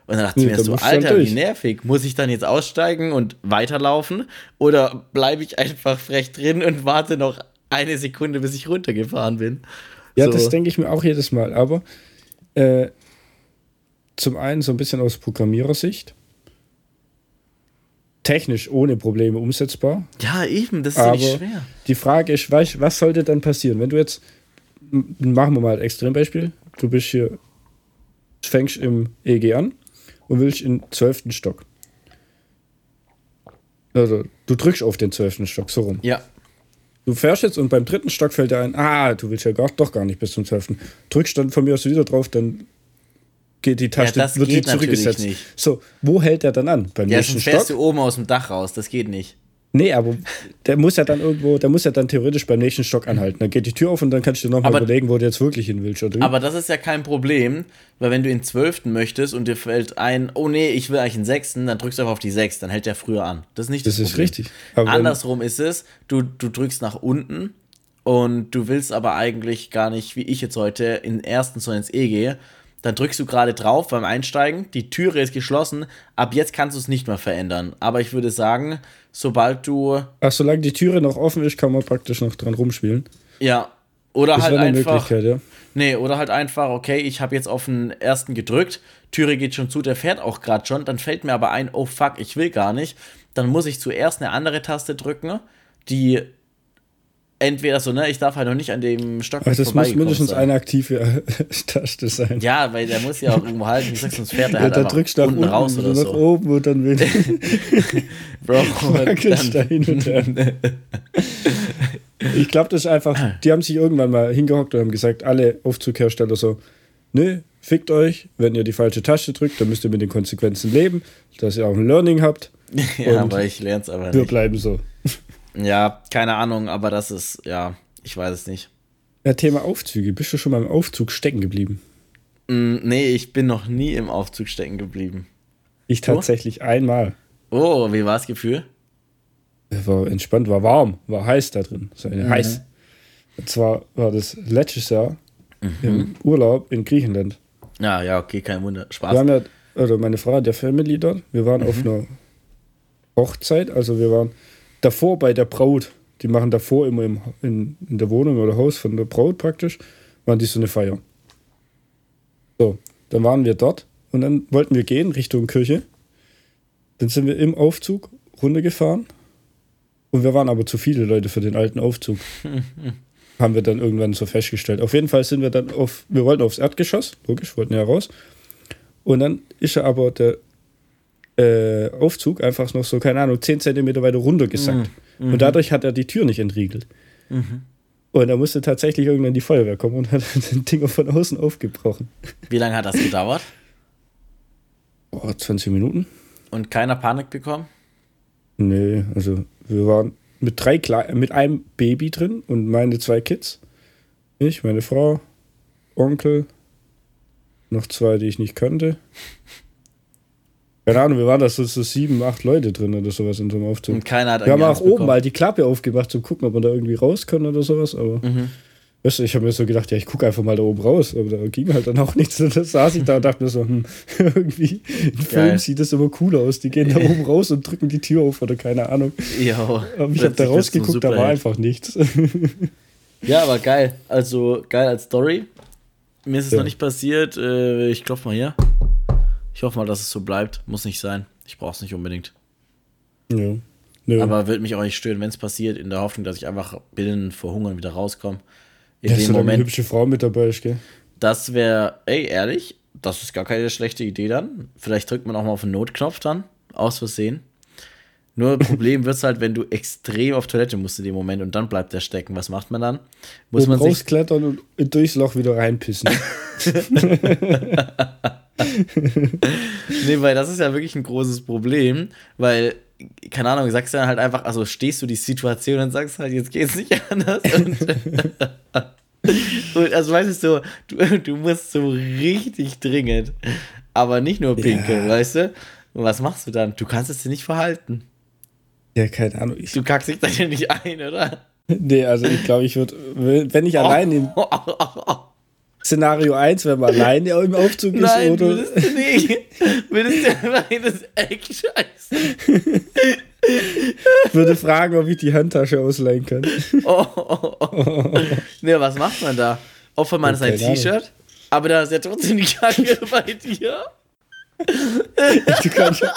Und dann dachte Nee, ich mir so, Alter, wie nervig. Muss ich dann jetzt aussteigen und weiterlaufen? Oder bleibe ich einfach frech drin und warte noch eine Sekunde, bis ich runtergefahren bin? Ja, so. das denke ich mir auch jedes Mal. Aber äh, zum einen so ein bisschen aus Programmierersicht. Technisch ohne Probleme umsetzbar. Ja, eben, das ist ja Aber nicht schwer. die Frage ist, weißt, was sollte dann passieren? Wenn du jetzt, machen wir mal ein Extrembeispiel, du bist hier, fängst im EG an und willst in den 12. Stock. Also, du drückst auf den 12. Stock, so rum. Ja, Du fährst jetzt und beim dritten Stock fällt dir ein, ah, du willst ja gar, doch gar nicht bis zum 12. Drückst dann von mir aus wieder drauf, dann die Taste, das wird die geht zurückgesetzt. nicht. So, wo hält der dann an? Beim ja nächsten sonst fährst Stock? du oben aus dem Dach raus. Das geht nicht. Nee, aber der muss ja dann irgendwo, der muss ja dann theoretisch beim nächsten Stock anhalten. Dann geht die Tür auf und dann kannst du dir nochmal überlegen, wo du jetzt wirklich hin willst. Oder? Aber das ist ja kein Problem, weil wenn du in 12. möchtest und dir fällt ein, oh nee, ich will eigentlich in 6., dann drückst du einfach auf die 6, dann hält der früher an. Das ist nicht das, das ist Problem. richtig. Aber Andersrum ist es, du, du drückst nach unten und du willst aber eigentlich gar nicht, wie ich jetzt heute, in den ersten, sondern ins E gehe. Dann drückst du gerade drauf beim Einsteigen, die Türe ist geschlossen, ab jetzt kannst du es nicht mehr verändern. Aber ich würde sagen, sobald du, Ach, solange die Türe noch offen ist, kann man praktisch noch dran rumspielen. ja, oder Das halt eine einfach, Möglichkeit, ja. Nee, oder halt einfach, okay, ich habe jetzt auf den ersten gedrückt, Türe geht schon zu, der fährt auch gerade schon, dann fällt mir aber ein, oh fuck, ich will gar nicht. Dann muss ich zuerst eine andere Taste drücken, die entweder so, ne, ich darf halt noch nicht an dem Stock Also das muss mindestens sein. eine aktive Taste sein. Ja, weil der muss ja auch irgendwo halten, wie sonst fährt er Ja, halt da einfach drückst du unten unten raus oder nach so. oben und dann will Bro, da hin und her. Ich glaube, das ist einfach, die haben sich irgendwann mal hingehockt und haben gesagt, alle Aufzughersteller so, nö, fickt euch, wenn ihr die falsche Taste drückt, dann müsst ihr mit den Konsequenzen leben, dass ihr auch ein Learning habt. ja, aber ich lern's aber Wir nicht. bleiben so. Ja, keine Ahnung, aber das ist, ja, ich weiß es nicht. Ja, Thema Aufzüge. Bist du schon mal im Aufzug stecken geblieben? Mm, nee, ich bin noch nie im Aufzug stecken geblieben. Ich tatsächlich einmal. Oh, wie war das Gefühl? War entspannt, war warm, war heiß da drin. So Mhm. heiß. Und zwar war das letztes Jahr Mhm. im Urlaub in Griechenland. Ja, ja, okay, kein Wunder. Wir Spaß. haben ja, also meine Frau hat ja Family dort. Wir waren auf Mhm. einer Hochzeit, also wir waren davor bei der Braut. Die machen davor immer im, in, in der Wohnung oder Haus von der Braut praktisch, waren die so eine Feier. So, dann waren wir dort und dann wollten wir gehen Richtung Kirche. Dann sind wir im Aufzug runtergefahren und wir waren aber zu viele Leute für den alten Aufzug. Haben wir dann irgendwann so festgestellt. Auf jeden Fall sind wir dann auf, wir wollten aufs Erdgeschoss, logisch, wollten ja raus. Und dann ist er aber der äh, Aufzug einfach noch so, keine Ahnung, 10 Zentimeter weiter runtergesackt. Mhm. Und dadurch hat er die Tür nicht entriegelt. Und da musste tatsächlich irgendwann die Feuerwehr kommen und hat den Dinger von außen aufgebrochen. Wie lange hat das gedauert? Boah, 20 Minuten? Und keiner Panik bekommen? Nee, also wir waren mit drei Kle mit einem Baby drin und meine zwei Kids. Ich, meine Frau, Onkel, noch zwei, die ich nicht kannte. Keine Ahnung, wir waren da so, so sieben, acht Leute drin oder sowas in so einem Aufzug. Und keiner hat Wir haben auch oben mal die Klappe aufgemacht, zum gucken, ob man da irgendwie raus kann oder sowas, aber Mhm. Weißt du, ich habe mir so gedacht, ja, ich gucke einfach mal da oben raus, aber da ging halt dann auch nichts. Und dann saß ich da und dachte mir so, hm, irgendwie in Filmen sieht das immer cool aus. Die gehen da oben raus und drücken die Tür auf oder keine Ahnung. Ja. Aber ich habe da rausgeguckt, da war einfach nichts. Ja, aber geil. Also geil als Story. Mir ist es ja. noch nicht passiert. Äh, ich klopfe mal hier. Ich hoffe mal, dass es so bleibt. Muss nicht sein. Ich brauche es nicht unbedingt. Ja. Nö. Aber wird mich auch nicht stören, wenn es passiert, in der Hoffnung, dass ich einfach binnen vor Hungern wieder rauskomme. In dem Moment. Eine hübsche Frau mit dabei ist, gell? Das wäre, ey, ehrlich, das ist gar keine schlechte Idee dann. Vielleicht drückt man auch mal auf den Notknopf dann, aus Versehen. Nur Problem wird es halt, wenn du extrem auf Toilette musst in dem Moment und dann bleibt der stecken. Was macht man dann? Muss Oben man rausklettern und durchs Loch wieder reinpissen. nee, weil das ist ja wirklich ein großes Problem, weil, keine Ahnung, sagst du dann halt einfach, also stehst du die Situation und sagst halt, jetzt geht's nicht anders. Und, also weißt du, du, du musst so richtig dringend, aber nicht nur pinkeln, ja. weißt du? Und was machst du dann? Du kannst es dir nicht verhalten. Ja, keine Ahnung. Ich du kackst dich da ja nicht ein, oder? Nee, also ich glaube, ich würde, wenn ich oh. allein in Szenario 1, wenn man alleine im Aufzug ist, Nein, oder? Würdest du nicht. Würdest du einfach in das Eck scheißen. würde fragen, ob ich die Handtasche ausleihen kann. Oh, oh, oh. Ne, was macht man da? Opfert man sein T-Shirt? Aber da ist ja trotzdem die Kacke bei dir. Du kannst ja.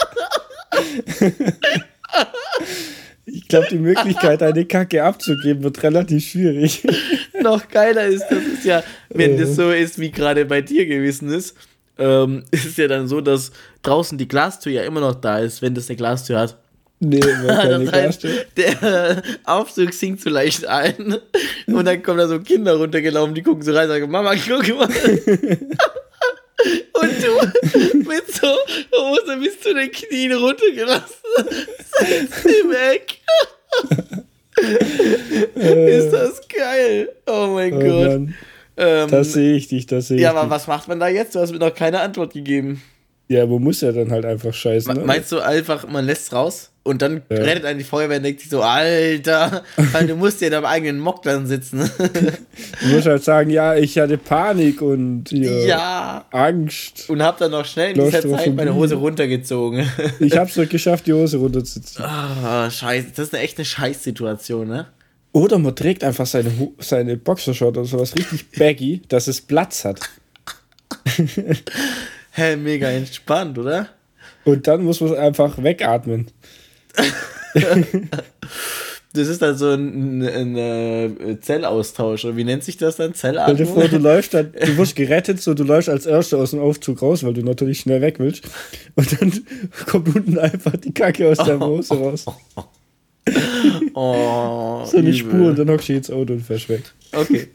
Ich glaube, die Möglichkeit, eine Kacke abzugeben, wird relativ schwierig. Noch geiler ist, das ist ja, wenn das so ist, wie gerade bei dir gewesen ist, ähm, ist es ja dann so, dass draußen die Glastür ja immer noch da ist, wenn das eine Glastür hat. Nee, keine das heißt, der Aufzug sinkt so leicht ein und dann kommen da so Kinder runtergelaufen, die gucken so rein und sagen, Mama, guck mal. Und du mit so Hose bis zu den Knien runtergelassen. Im Eck. Ist das geil. Oh mein oh Gott. Ähm, das sehe ich dich, das sehe ich. Ja, aber dich. was macht man da jetzt? Du hast mir noch keine Antwort gegeben. Ja, wo muss er dann halt einfach scheißen? Ne? Meinst du einfach, man lässt es raus? Und dann ja. rettet einen die Feuerwehr und denkt sich so, Alter, weil du musst ja in deinem eigenen Mock dann sitzen. du musst halt sagen, ja, ich hatte Panik und ja, Angst. Und hab dann noch schnell in dieser Zeit meine Hose runtergezogen. ich hab's doch geschafft, die Hose runterzuziehen. Ah, scheiße, das ist eine echt eine Scheißsituation, ne? Oder man trägt einfach seine, seine Boxershort oder sowas richtig baggy, dass es Platz hat. Hä, hey, mega entspannt, oder? Und dann muss man einfach wegatmen. Das ist dann so ein, ein, ein, äh, Zellaustausch. Oder wie nennt sich das dann? Zellatmung? Stell dir vor, du läufst dann, du wirst gerettet, so du läufst als Erster aus dem Aufzug raus, weil du natürlich schnell weg willst. Und dann kommt unten einfach die Kacke aus der Hose raus. Oh, so eine übel. Spur und dann hockst du ins Auto und fährst weg. Okay.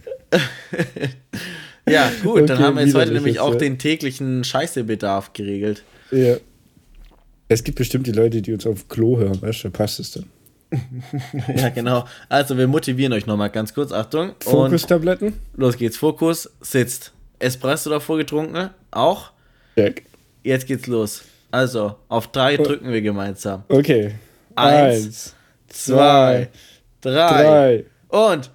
Ja, gut, okay, dann haben wir jetzt heute nämlich auch ja. den täglichen Scheißebedarf geregelt. Ja. Es gibt bestimmt die Leute, die uns auf Klo hören, weißt du, passt es dann. ja, genau. Also, wir motivieren euch nochmal ganz kurz. Achtung. Fokus-Tabletten. Los geht's. Fokus, sitzt. Espresso davor getrunken? Auch? Check. Jetzt geht's los. Also, auf drei oh. drücken wir gemeinsam. Okay. Eins, Eins zwei, drei. drei. Und.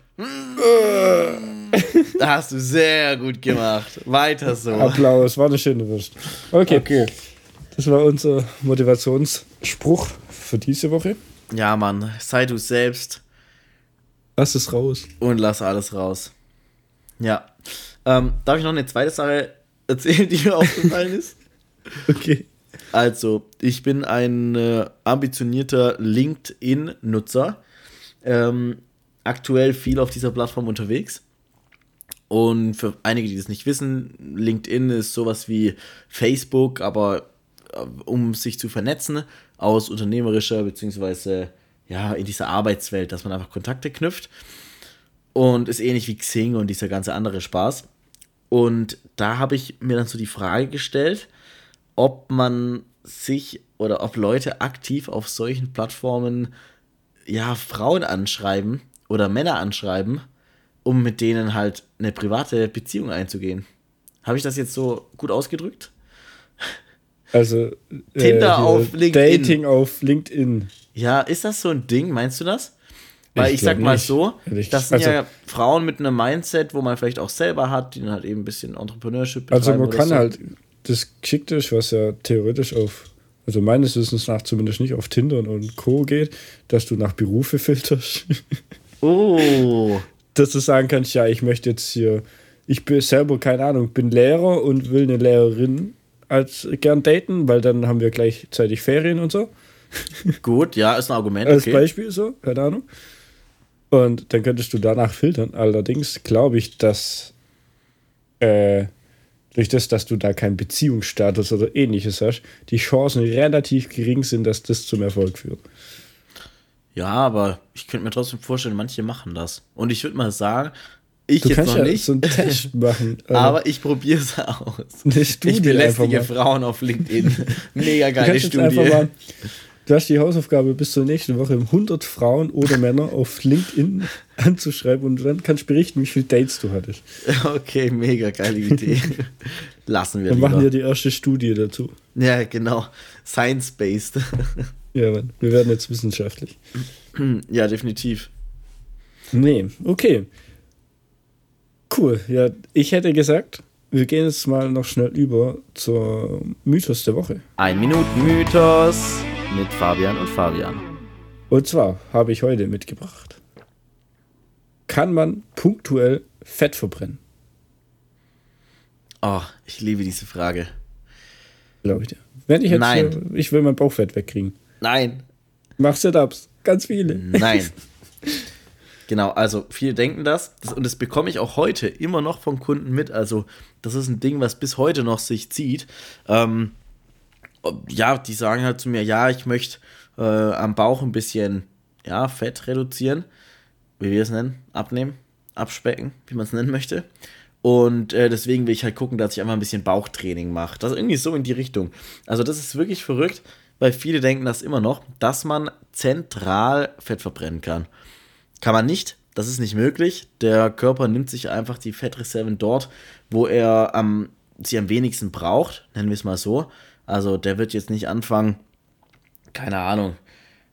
Da hast du sehr gut gemacht. Weiter so. Applaus, war eine schöne Wurst. Okay. okay. Das war unser Motivationsspruch für diese Woche. Ja, Mann, sei du selbst. Lass es raus. Und lass alles raus. Ja. Ähm, darf ich noch eine zweite Sache erzählen, die mir aufgefallen ist? Okay. Also, ich bin ein äh, ambitionierter LinkedIn-Nutzer. Ähm, aktuell viel auf dieser Plattform unterwegs. Und für einige, die das nicht wissen, LinkedIn ist sowas wie Facebook, aber äh, um sich zu vernetzen aus unternehmerischer beziehungsweise ja in dieser Arbeitswelt, dass man einfach Kontakte knüpft und ist ähnlich wie Xing und dieser ganze andere Spaß. Und da habe ich mir dann so die Frage gestellt, ob man sich oder ob Leute aktiv auf solchen Plattformen ja Frauen anschreiben oder Männer anschreiben, um mit denen halt eine private Beziehung einzugehen. Habe ich das jetzt so gut ausgedrückt? Also Tinder äh, auf LinkedIn. Dating auf LinkedIn. Ja, ist das so ein Ding? Meinst du das? Weil ich, ich sag mal nicht. so, das sind also, ja Frauen mit einem Mindset, wo man vielleicht auch selber hat, die dann halt eben ein bisschen Entrepreneurship Also man kann so. halt, das geschickt ist, was ja theoretisch auf, also meines Wissens nach zumindest nicht auf Tinder und Co. geht, dass du nach Berufe filterst. Oh. dass du sagen kannst, ja, ich möchte jetzt hier, ich bin selber, keine Ahnung, bin Lehrer und will eine Lehrerin als gern daten, weil dann haben wir gleichzeitig Ferien und so. Gut, ja, ist ein Argument. Als okay. Beispiel so, keine Ahnung. Und dann könntest du danach filtern. Allerdings glaube ich, dass äh, durch das, dass du da keinen Beziehungsstatus oder ähnliches hast, die Chancen relativ gering sind, dass das zum Erfolg führt. Ja, aber ich könnte mir trotzdem vorstellen, manche machen das. Und ich würde mal sagen, ich du jetzt kannst noch ja nicht. so einen Test machen. aber ich probiere es aus. Eine Studie ich belästige Frauen auf LinkedIn. Mega geile Studie. Mal, Du hast die Hausaufgabe bis zur nächsten Woche 100 Frauen oder Männer auf LinkedIn anzuschreiben und dann kannst du berichten, wie viele Dates du hattest. Okay, mega geile Idee. Lassen wir Dann lieber. machen wir die erste Studie dazu. Ja, genau. Science-based. Ja, Mann. Wir werden jetzt wissenschaftlich. Ja, definitiv. Nee, okay. Cool. Ja, ich hätte gesagt, wir gehen jetzt mal noch schnell über zur Mythos der Woche. Ein Minuten Mythos mit Fabian und Fabian. Und zwar habe ich heute mitgebracht. Kann man punktuell Fett verbrennen? Oh, ich liebe diese Frage. Glaube ich dir. Wenn ich jetzt Nein. Hier, ich will mein Bauchfett wegkriegen. Nein. Mach Setups. Ganz viele. Nein. Genau, also viele denken das, das, und das bekomme ich auch heute immer noch von Kunden mit. Also das ist ein Ding, was bis heute noch sich zieht. Ähm, ja, die sagen halt zu mir, ja, ich möchte äh, am Bauch ein bisschen ja, Fett reduzieren, wie wir es nennen, abnehmen, abspecken, wie man es nennen möchte. Und äh, deswegen will ich halt gucken, dass ich einfach ein bisschen Bauchtraining mache. Das ist irgendwie so in die Richtung. Also das ist wirklich verrückt, weil viele denken das immer noch, dass man zentral Fett verbrennen kann. Kann man nicht. Das ist nicht möglich. Der Körper nimmt sich einfach die Fettreserven dort, wo er am, sie am wenigsten braucht, nennen wir es mal so. Also der wird jetzt nicht anfangen, keine Ahnung,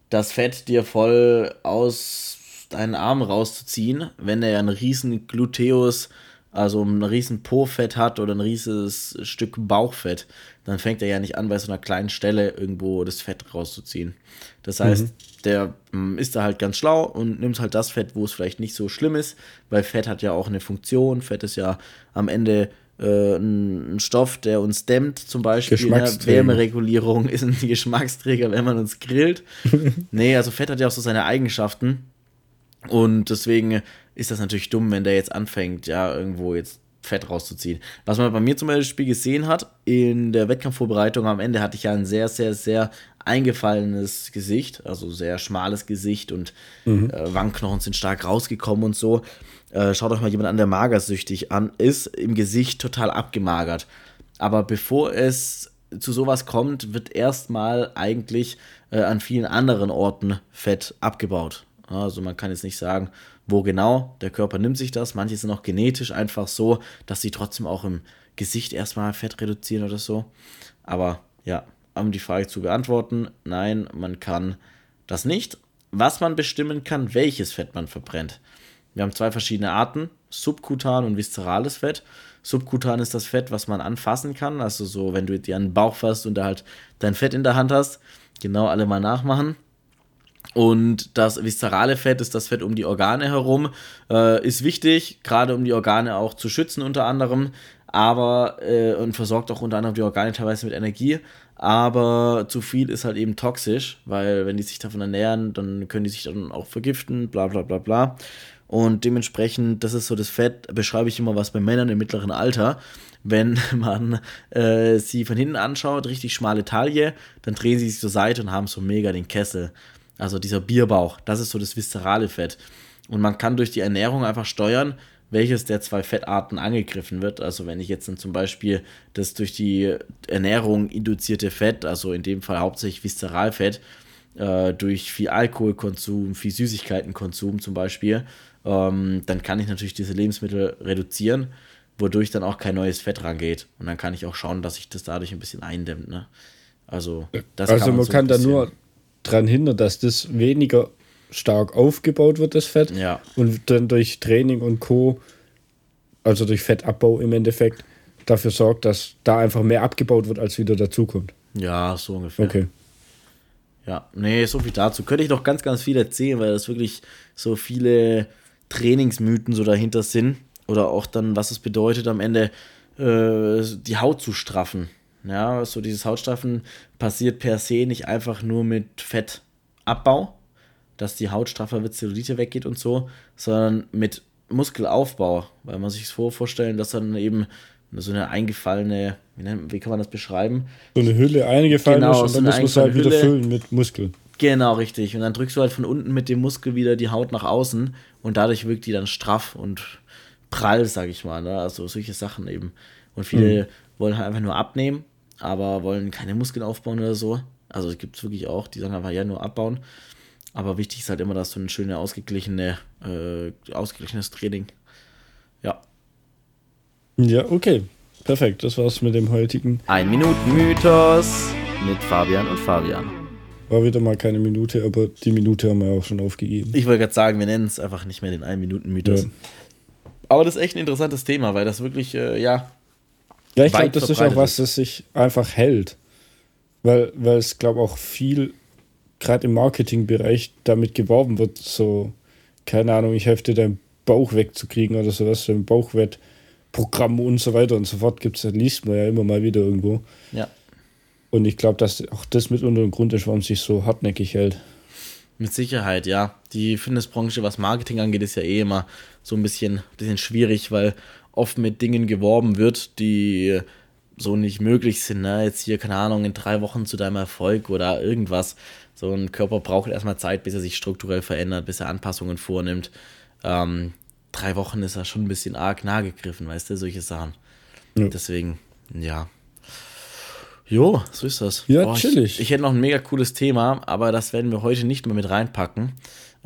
das Fett dir voll aus deinen Armen rauszuziehen, wenn er ja einen riesen Gluteus also ein riesen Po-Fett hat oder ein rieses Stück Bauchfett, dann fängt er ja nicht an, bei so einer kleinen Stelle irgendwo das Fett rauszuziehen. Das heißt, mhm. der mm, ist da halt ganz schlau und nimmt halt das Fett, wo es vielleicht nicht so schlimm ist, weil Fett hat ja auch eine Funktion. Fett ist ja am Ende äh, ein, Stoff, der uns dämmt, zum Beispiel. Ne? Wärmeregulierung ist ein Geschmacksträger, wenn man uns grillt. nee, also Fett hat ja auch so seine Eigenschaften. Und deswegen ist das natürlich dumm, wenn der jetzt anfängt, ja, irgendwo jetzt Fett rauszuziehen. Was man bei mir zum Beispiel gesehen hat, in der Wettkampfvorbereitung am Ende hatte ich ja ein sehr, sehr, sehr eingefallenes Gesicht, also sehr schmales Gesicht und mhm. äh, Wangenknochen sind stark rausgekommen und so. Äh, schaut euch mal jemand an, der magersüchtig an ist, im Gesicht total abgemagert. Aber bevor es zu sowas kommt, wird erstmal eigentlich äh, an vielen anderen Orten Fett abgebaut. Also man kann jetzt nicht sagen, wo genau. Der Körper nimmt sich das. Manche sind auch genetisch einfach so, dass sie trotzdem auch im Gesicht erstmal Fett reduzieren oder so. Aber ja, um die Frage zu beantworten, nein, man kann das nicht. Was man bestimmen kann, welches Fett man verbrennt. Wir haben zwei verschiedene Arten, subkutan und viszerales Fett. Subkutan ist das Fett, was man anfassen kann, also so, wenn du dir einen Bauch fasst und da halt dein Fett in der Hand hast. Genau alle mal nachmachen. Und das viszerale Fett ist das Fett um die Organe herum. Äh, ist wichtig, gerade um die Organe auch zu schützen unter anderem. Aber äh, und versorgt auch unter anderem die Organe teilweise mit Energie. Aber zu viel ist halt eben toxisch, weil wenn die sich davon ernähren, dann können die sich dann auch vergiften, bla bla bla bla. Und dementsprechend, das ist so das Fett, beschreibe ich immer was bei Männern im mittleren Alter. Wenn man äh, sie von hinten anschaut, richtig schmale Taille, dann drehen sie sich zur Seite und haben so mega den Kessel. Also dieser Bierbauch, das ist so das viszerale Fett. Und man kann durch die Ernährung einfach steuern, welches der zwei Fettarten angegriffen wird. Also wenn ich jetzt dann zum Beispiel das durch die Ernährung induzierte Fett, also in dem Fall hauptsächlich Viszeralfett, äh, durch viel Alkoholkonsum, viel Süßigkeitenkonsum zum Beispiel, ähm, dann kann ich natürlich diese Lebensmittel reduzieren, wodurch dann auch kein neues Fett rangeht. Und dann kann ich auch schauen, dass sich das dadurch ein bisschen eindämmt. Ne? Also, das also kann man, man so kann da nur dran hindern, dass das weniger stark aufgebaut wird, das Fett. Ja. Und dann durch Training und Co., also durch Fettabbau im Endeffekt, dafür sorgt, dass da einfach mehr abgebaut wird, als wieder dazukommt. Ja, so ungefähr. Okay. Ja, nee, so viel dazu. Könnte ich noch ganz, ganz viel erzählen, weil das wirklich so viele Trainingsmythen so dahinter sind. Oder auch dann, was es bedeutet, am Ende äh, die Haut zu straffen. Ja, so dieses Hautstraffen passiert per se nicht einfach nur mit Fettabbau, dass die Haut straffer wird, Zellulite weggeht und so, sondern mit Muskelaufbau, weil man sich so vorstellen, dass dann eben so eine eingefallene, wie, nennt, wie kann man das beschreiben? So eine Hülle eingefallen Genau, ist und dann muss man es halt wieder Hülle. füllen mit Muskeln. Genau, richtig. Und dann drückst du halt von unten mit dem Muskel wieder die Haut nach außen und dadurch wirkt die dann straff und prall, sag ich mal. Ne? Also solche Sachen eben. Und viele wollen halt einfach nur abnehmen, aber wollen keine Muskeln aufbauen oder so. Also es gibt es wirklich auch, die sagen einfach ja nur abbauen. Aber wichtig ist halt immer, dass du ein schönes, ausgeglichene, äh, ausgeglichenes Training. Ja. Ja, okay. Perfekt. Das war's mit dem heutigen. Ein Minuten Mythos mit Fabian und Fabian. War wieder mal keine Minute, aber die Minute haben wir auch schon aufgegeben. Ich wollte gerade sagen, wir nennen es einfach nicht mehr den 1-Minuten-Mythos. Ja. Aber das ist echt ein interessantes Thema, weil das wirklich, äh, ja, Ja, ich glaube, das ist auch was, das sich einfach hält. Weil, weil es, glaube auch viel, gerade im Marketingbereich, damit geworben wird, so, keine Ahnung, ich helfe dir deinen Bauch wegzukriegen oder sowas, so ein Bauchwettprogramm und so weiter und so fort gibt's, das liest man ja immer mal wieder irgendwo. ja, Und ich glaube, dass auch das mitunter ein Grund ist, warum es sich so hartnäckig hält. mit Sicherheit, ja. Die Fitnessbranche, was Marketing angeht, ist ja eh immer so ein bisschen, bisschen schwierig, weil oft mit Dingen geworben wird, die so nicht möglich sind. Ne? Jetzt hier, keine Ahnung, in drei Wochen zu deinem Erfolg oder irgendwas. So ein Körper braucht erstmal Zeit, bis er sich strukturell verändert, bis er Anpassungen vornimmt. Ähm, drei Wochen ist er schon ein bisschen arg nah gegriffen, weißt du, solche Sachen. Ja. Deswegen, ja. Jo, so ist das. Ja, ich, chillig. Ich hätte noch ein mega cooles Thema, aber das werden wir heute nicht mehr mit reinpacken.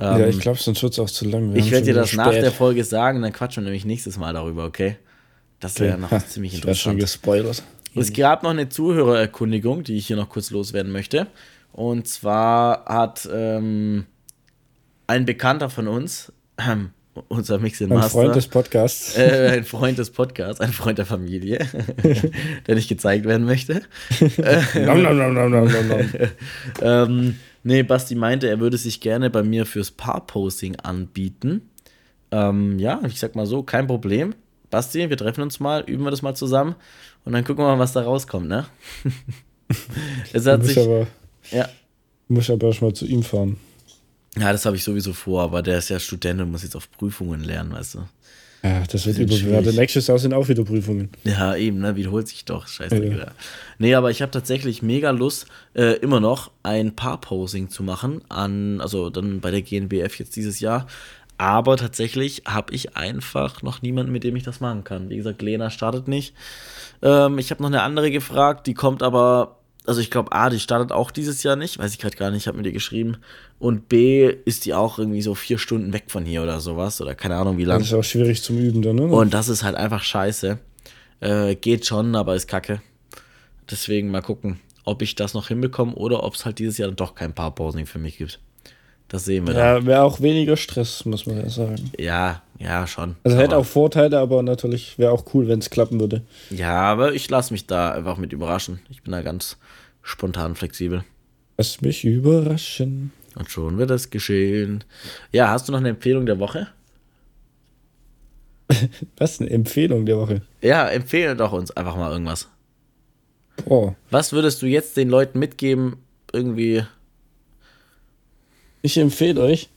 Ähm, ja, ich glaube, sonst wird es auch zu lang. Wir ich werde dir das nach spät. der Folge sagen, dann quatschen wir nämlich nächstes Mal darüber, okay? Das wäre noch Ha, ziemlich ich werd schon interessant. gespoilert. Es gab noch eine Zuhörererkundigung, die ich hier noch kurz loswerden möchte. Und zwar hat ähm, ein Bekannter von uns, ähm, unser Mix Ein Master, Freund des Podcasts. äh, ein Freund des Podcasts, ein Freund der Familie, der nicht gezeigt werden möchte. Nom, nom, nom, nom, nom, nom. ähm, nee, Basti meinte, er würde sich gerne bei mir fürs Paar-Posing anbieten. Ähm, ja, ich sag mal so, kein Problem. Basti, wir treffen uns mal, üben wir das mal zusammen und dann gucken wir mal, was da rauskommt, ne? es hat sich, aber, ja, musst aber erstmal zu ihm fahren. ja, das habe ich sowieso vor, aber der ist ja Student und muss jetzt auf Prüfungen lernen, weißt du? Ja, das wird überbewertet. Nächstes Jahr sind auch wieder Prüfungen. Ja, eben, ne? Wiederholt sich doch. Scheiße. Ja. Ja. Nee, aber ich habe tatsächlich mega Lust, äh, immer noch ein Paar-Posing zu machen, an, also dann bei der GNBF jetzt dieses Jahr. Aber tatsächlich habe ich einfach noch niemanden, mit dem ich das machen kann. Wie gesagt, Lena startet nicht. Ähm, ich habe noch eine andere gefragt, die kommt aber, also ich glaube, A, die startet auch dieses Jahr nicht, weiß ich gerade gar nicht, ich habe mit ihr geschrieben. Und B, ist die auch irgendwie so vier Stunden weg von hier oder sowas, oder keine Ahnung wie lange. Das ist auch schwierig zum Üben dann, ne? Und das ist halt einfach scheiße. Äh, geht schon, aber ist kacke. Deswegen mal gucken, ob ich das noch hinbekomme oder ob es halt dieses Jahr dann doch kein Paarposing für mich gibt. Das sehen wir ja, wäre auch weniger Stress, muss man ja sagen. dann. Ja, ja, schon. Also hätte auch Vorteile, aber natürlich wäre auch cool, wenn es klappen würde. Ja, aber ich lasse mich da einfach mit überraschen. Ich bin da ganz spontan flexibel. Lass mich überraschen. Und schon wird das geschehen. Ja, hast du noch eine Empfehlung der Woche? Was eine Empfehlung der Woche. Ja, empfehle doch uns einfach mal irgendwas. Boah. Was würdest du jetzt den Leuten mitgeben? Irgendwie. Ich empfehle euch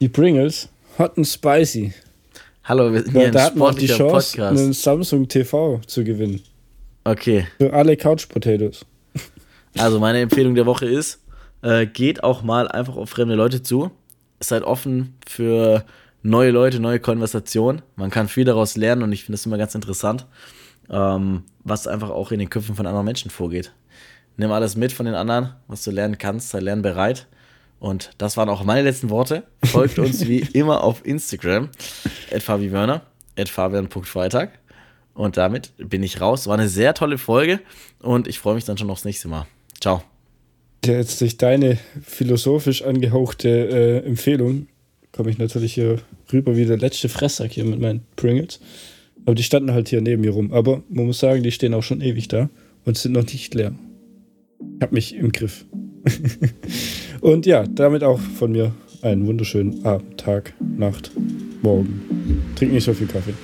die Pringles Hot and Spicy. Hallo, wir sind hier Ja, ein da hat man die sportlicher Chance, Podcast. einen Samsung TV zu gewinnen. Okay. Für alle Couch Potatoes. Also meine Empfehlung der Woche ist, äh, geht auch mal einfach auf fremde Leute zu. Seid offen für neue Leute, neue Konversationen. Man kann viel daraus lernen und ich finde es immer ganz interessant, ähm, was einfach auch in den Köpfen von anderen Menschen vorgeht. Nimm alles mit von den anderen, was du lernen kannst, sei lernbereit. Und das waren auch meine letzten Worte. Folgt uns wie immer auf Instagram, at Fabi Wörner, at fabian.freitag. Und damit bin ich raus. War eine sehr tolle Folge und ich freue mich dann schon aufs nächste Mal. Ciao. Jetzt durch deine philosophisch angehauchte äh, Empfehlung komme ich natürlich hier rüber wie der letzte Fressack hier mit meinen Pringles. Aber die standen halt hier neben mir rum. Aber man muss sagen, die stehen auch schon ewig da und sind noch nicht leer. Ich habe mich im Griff. und ja, damit auch von mir einen wunderschönen Abend, Tag, Nacht, Morgen. Trink nicht so viel Kaffee.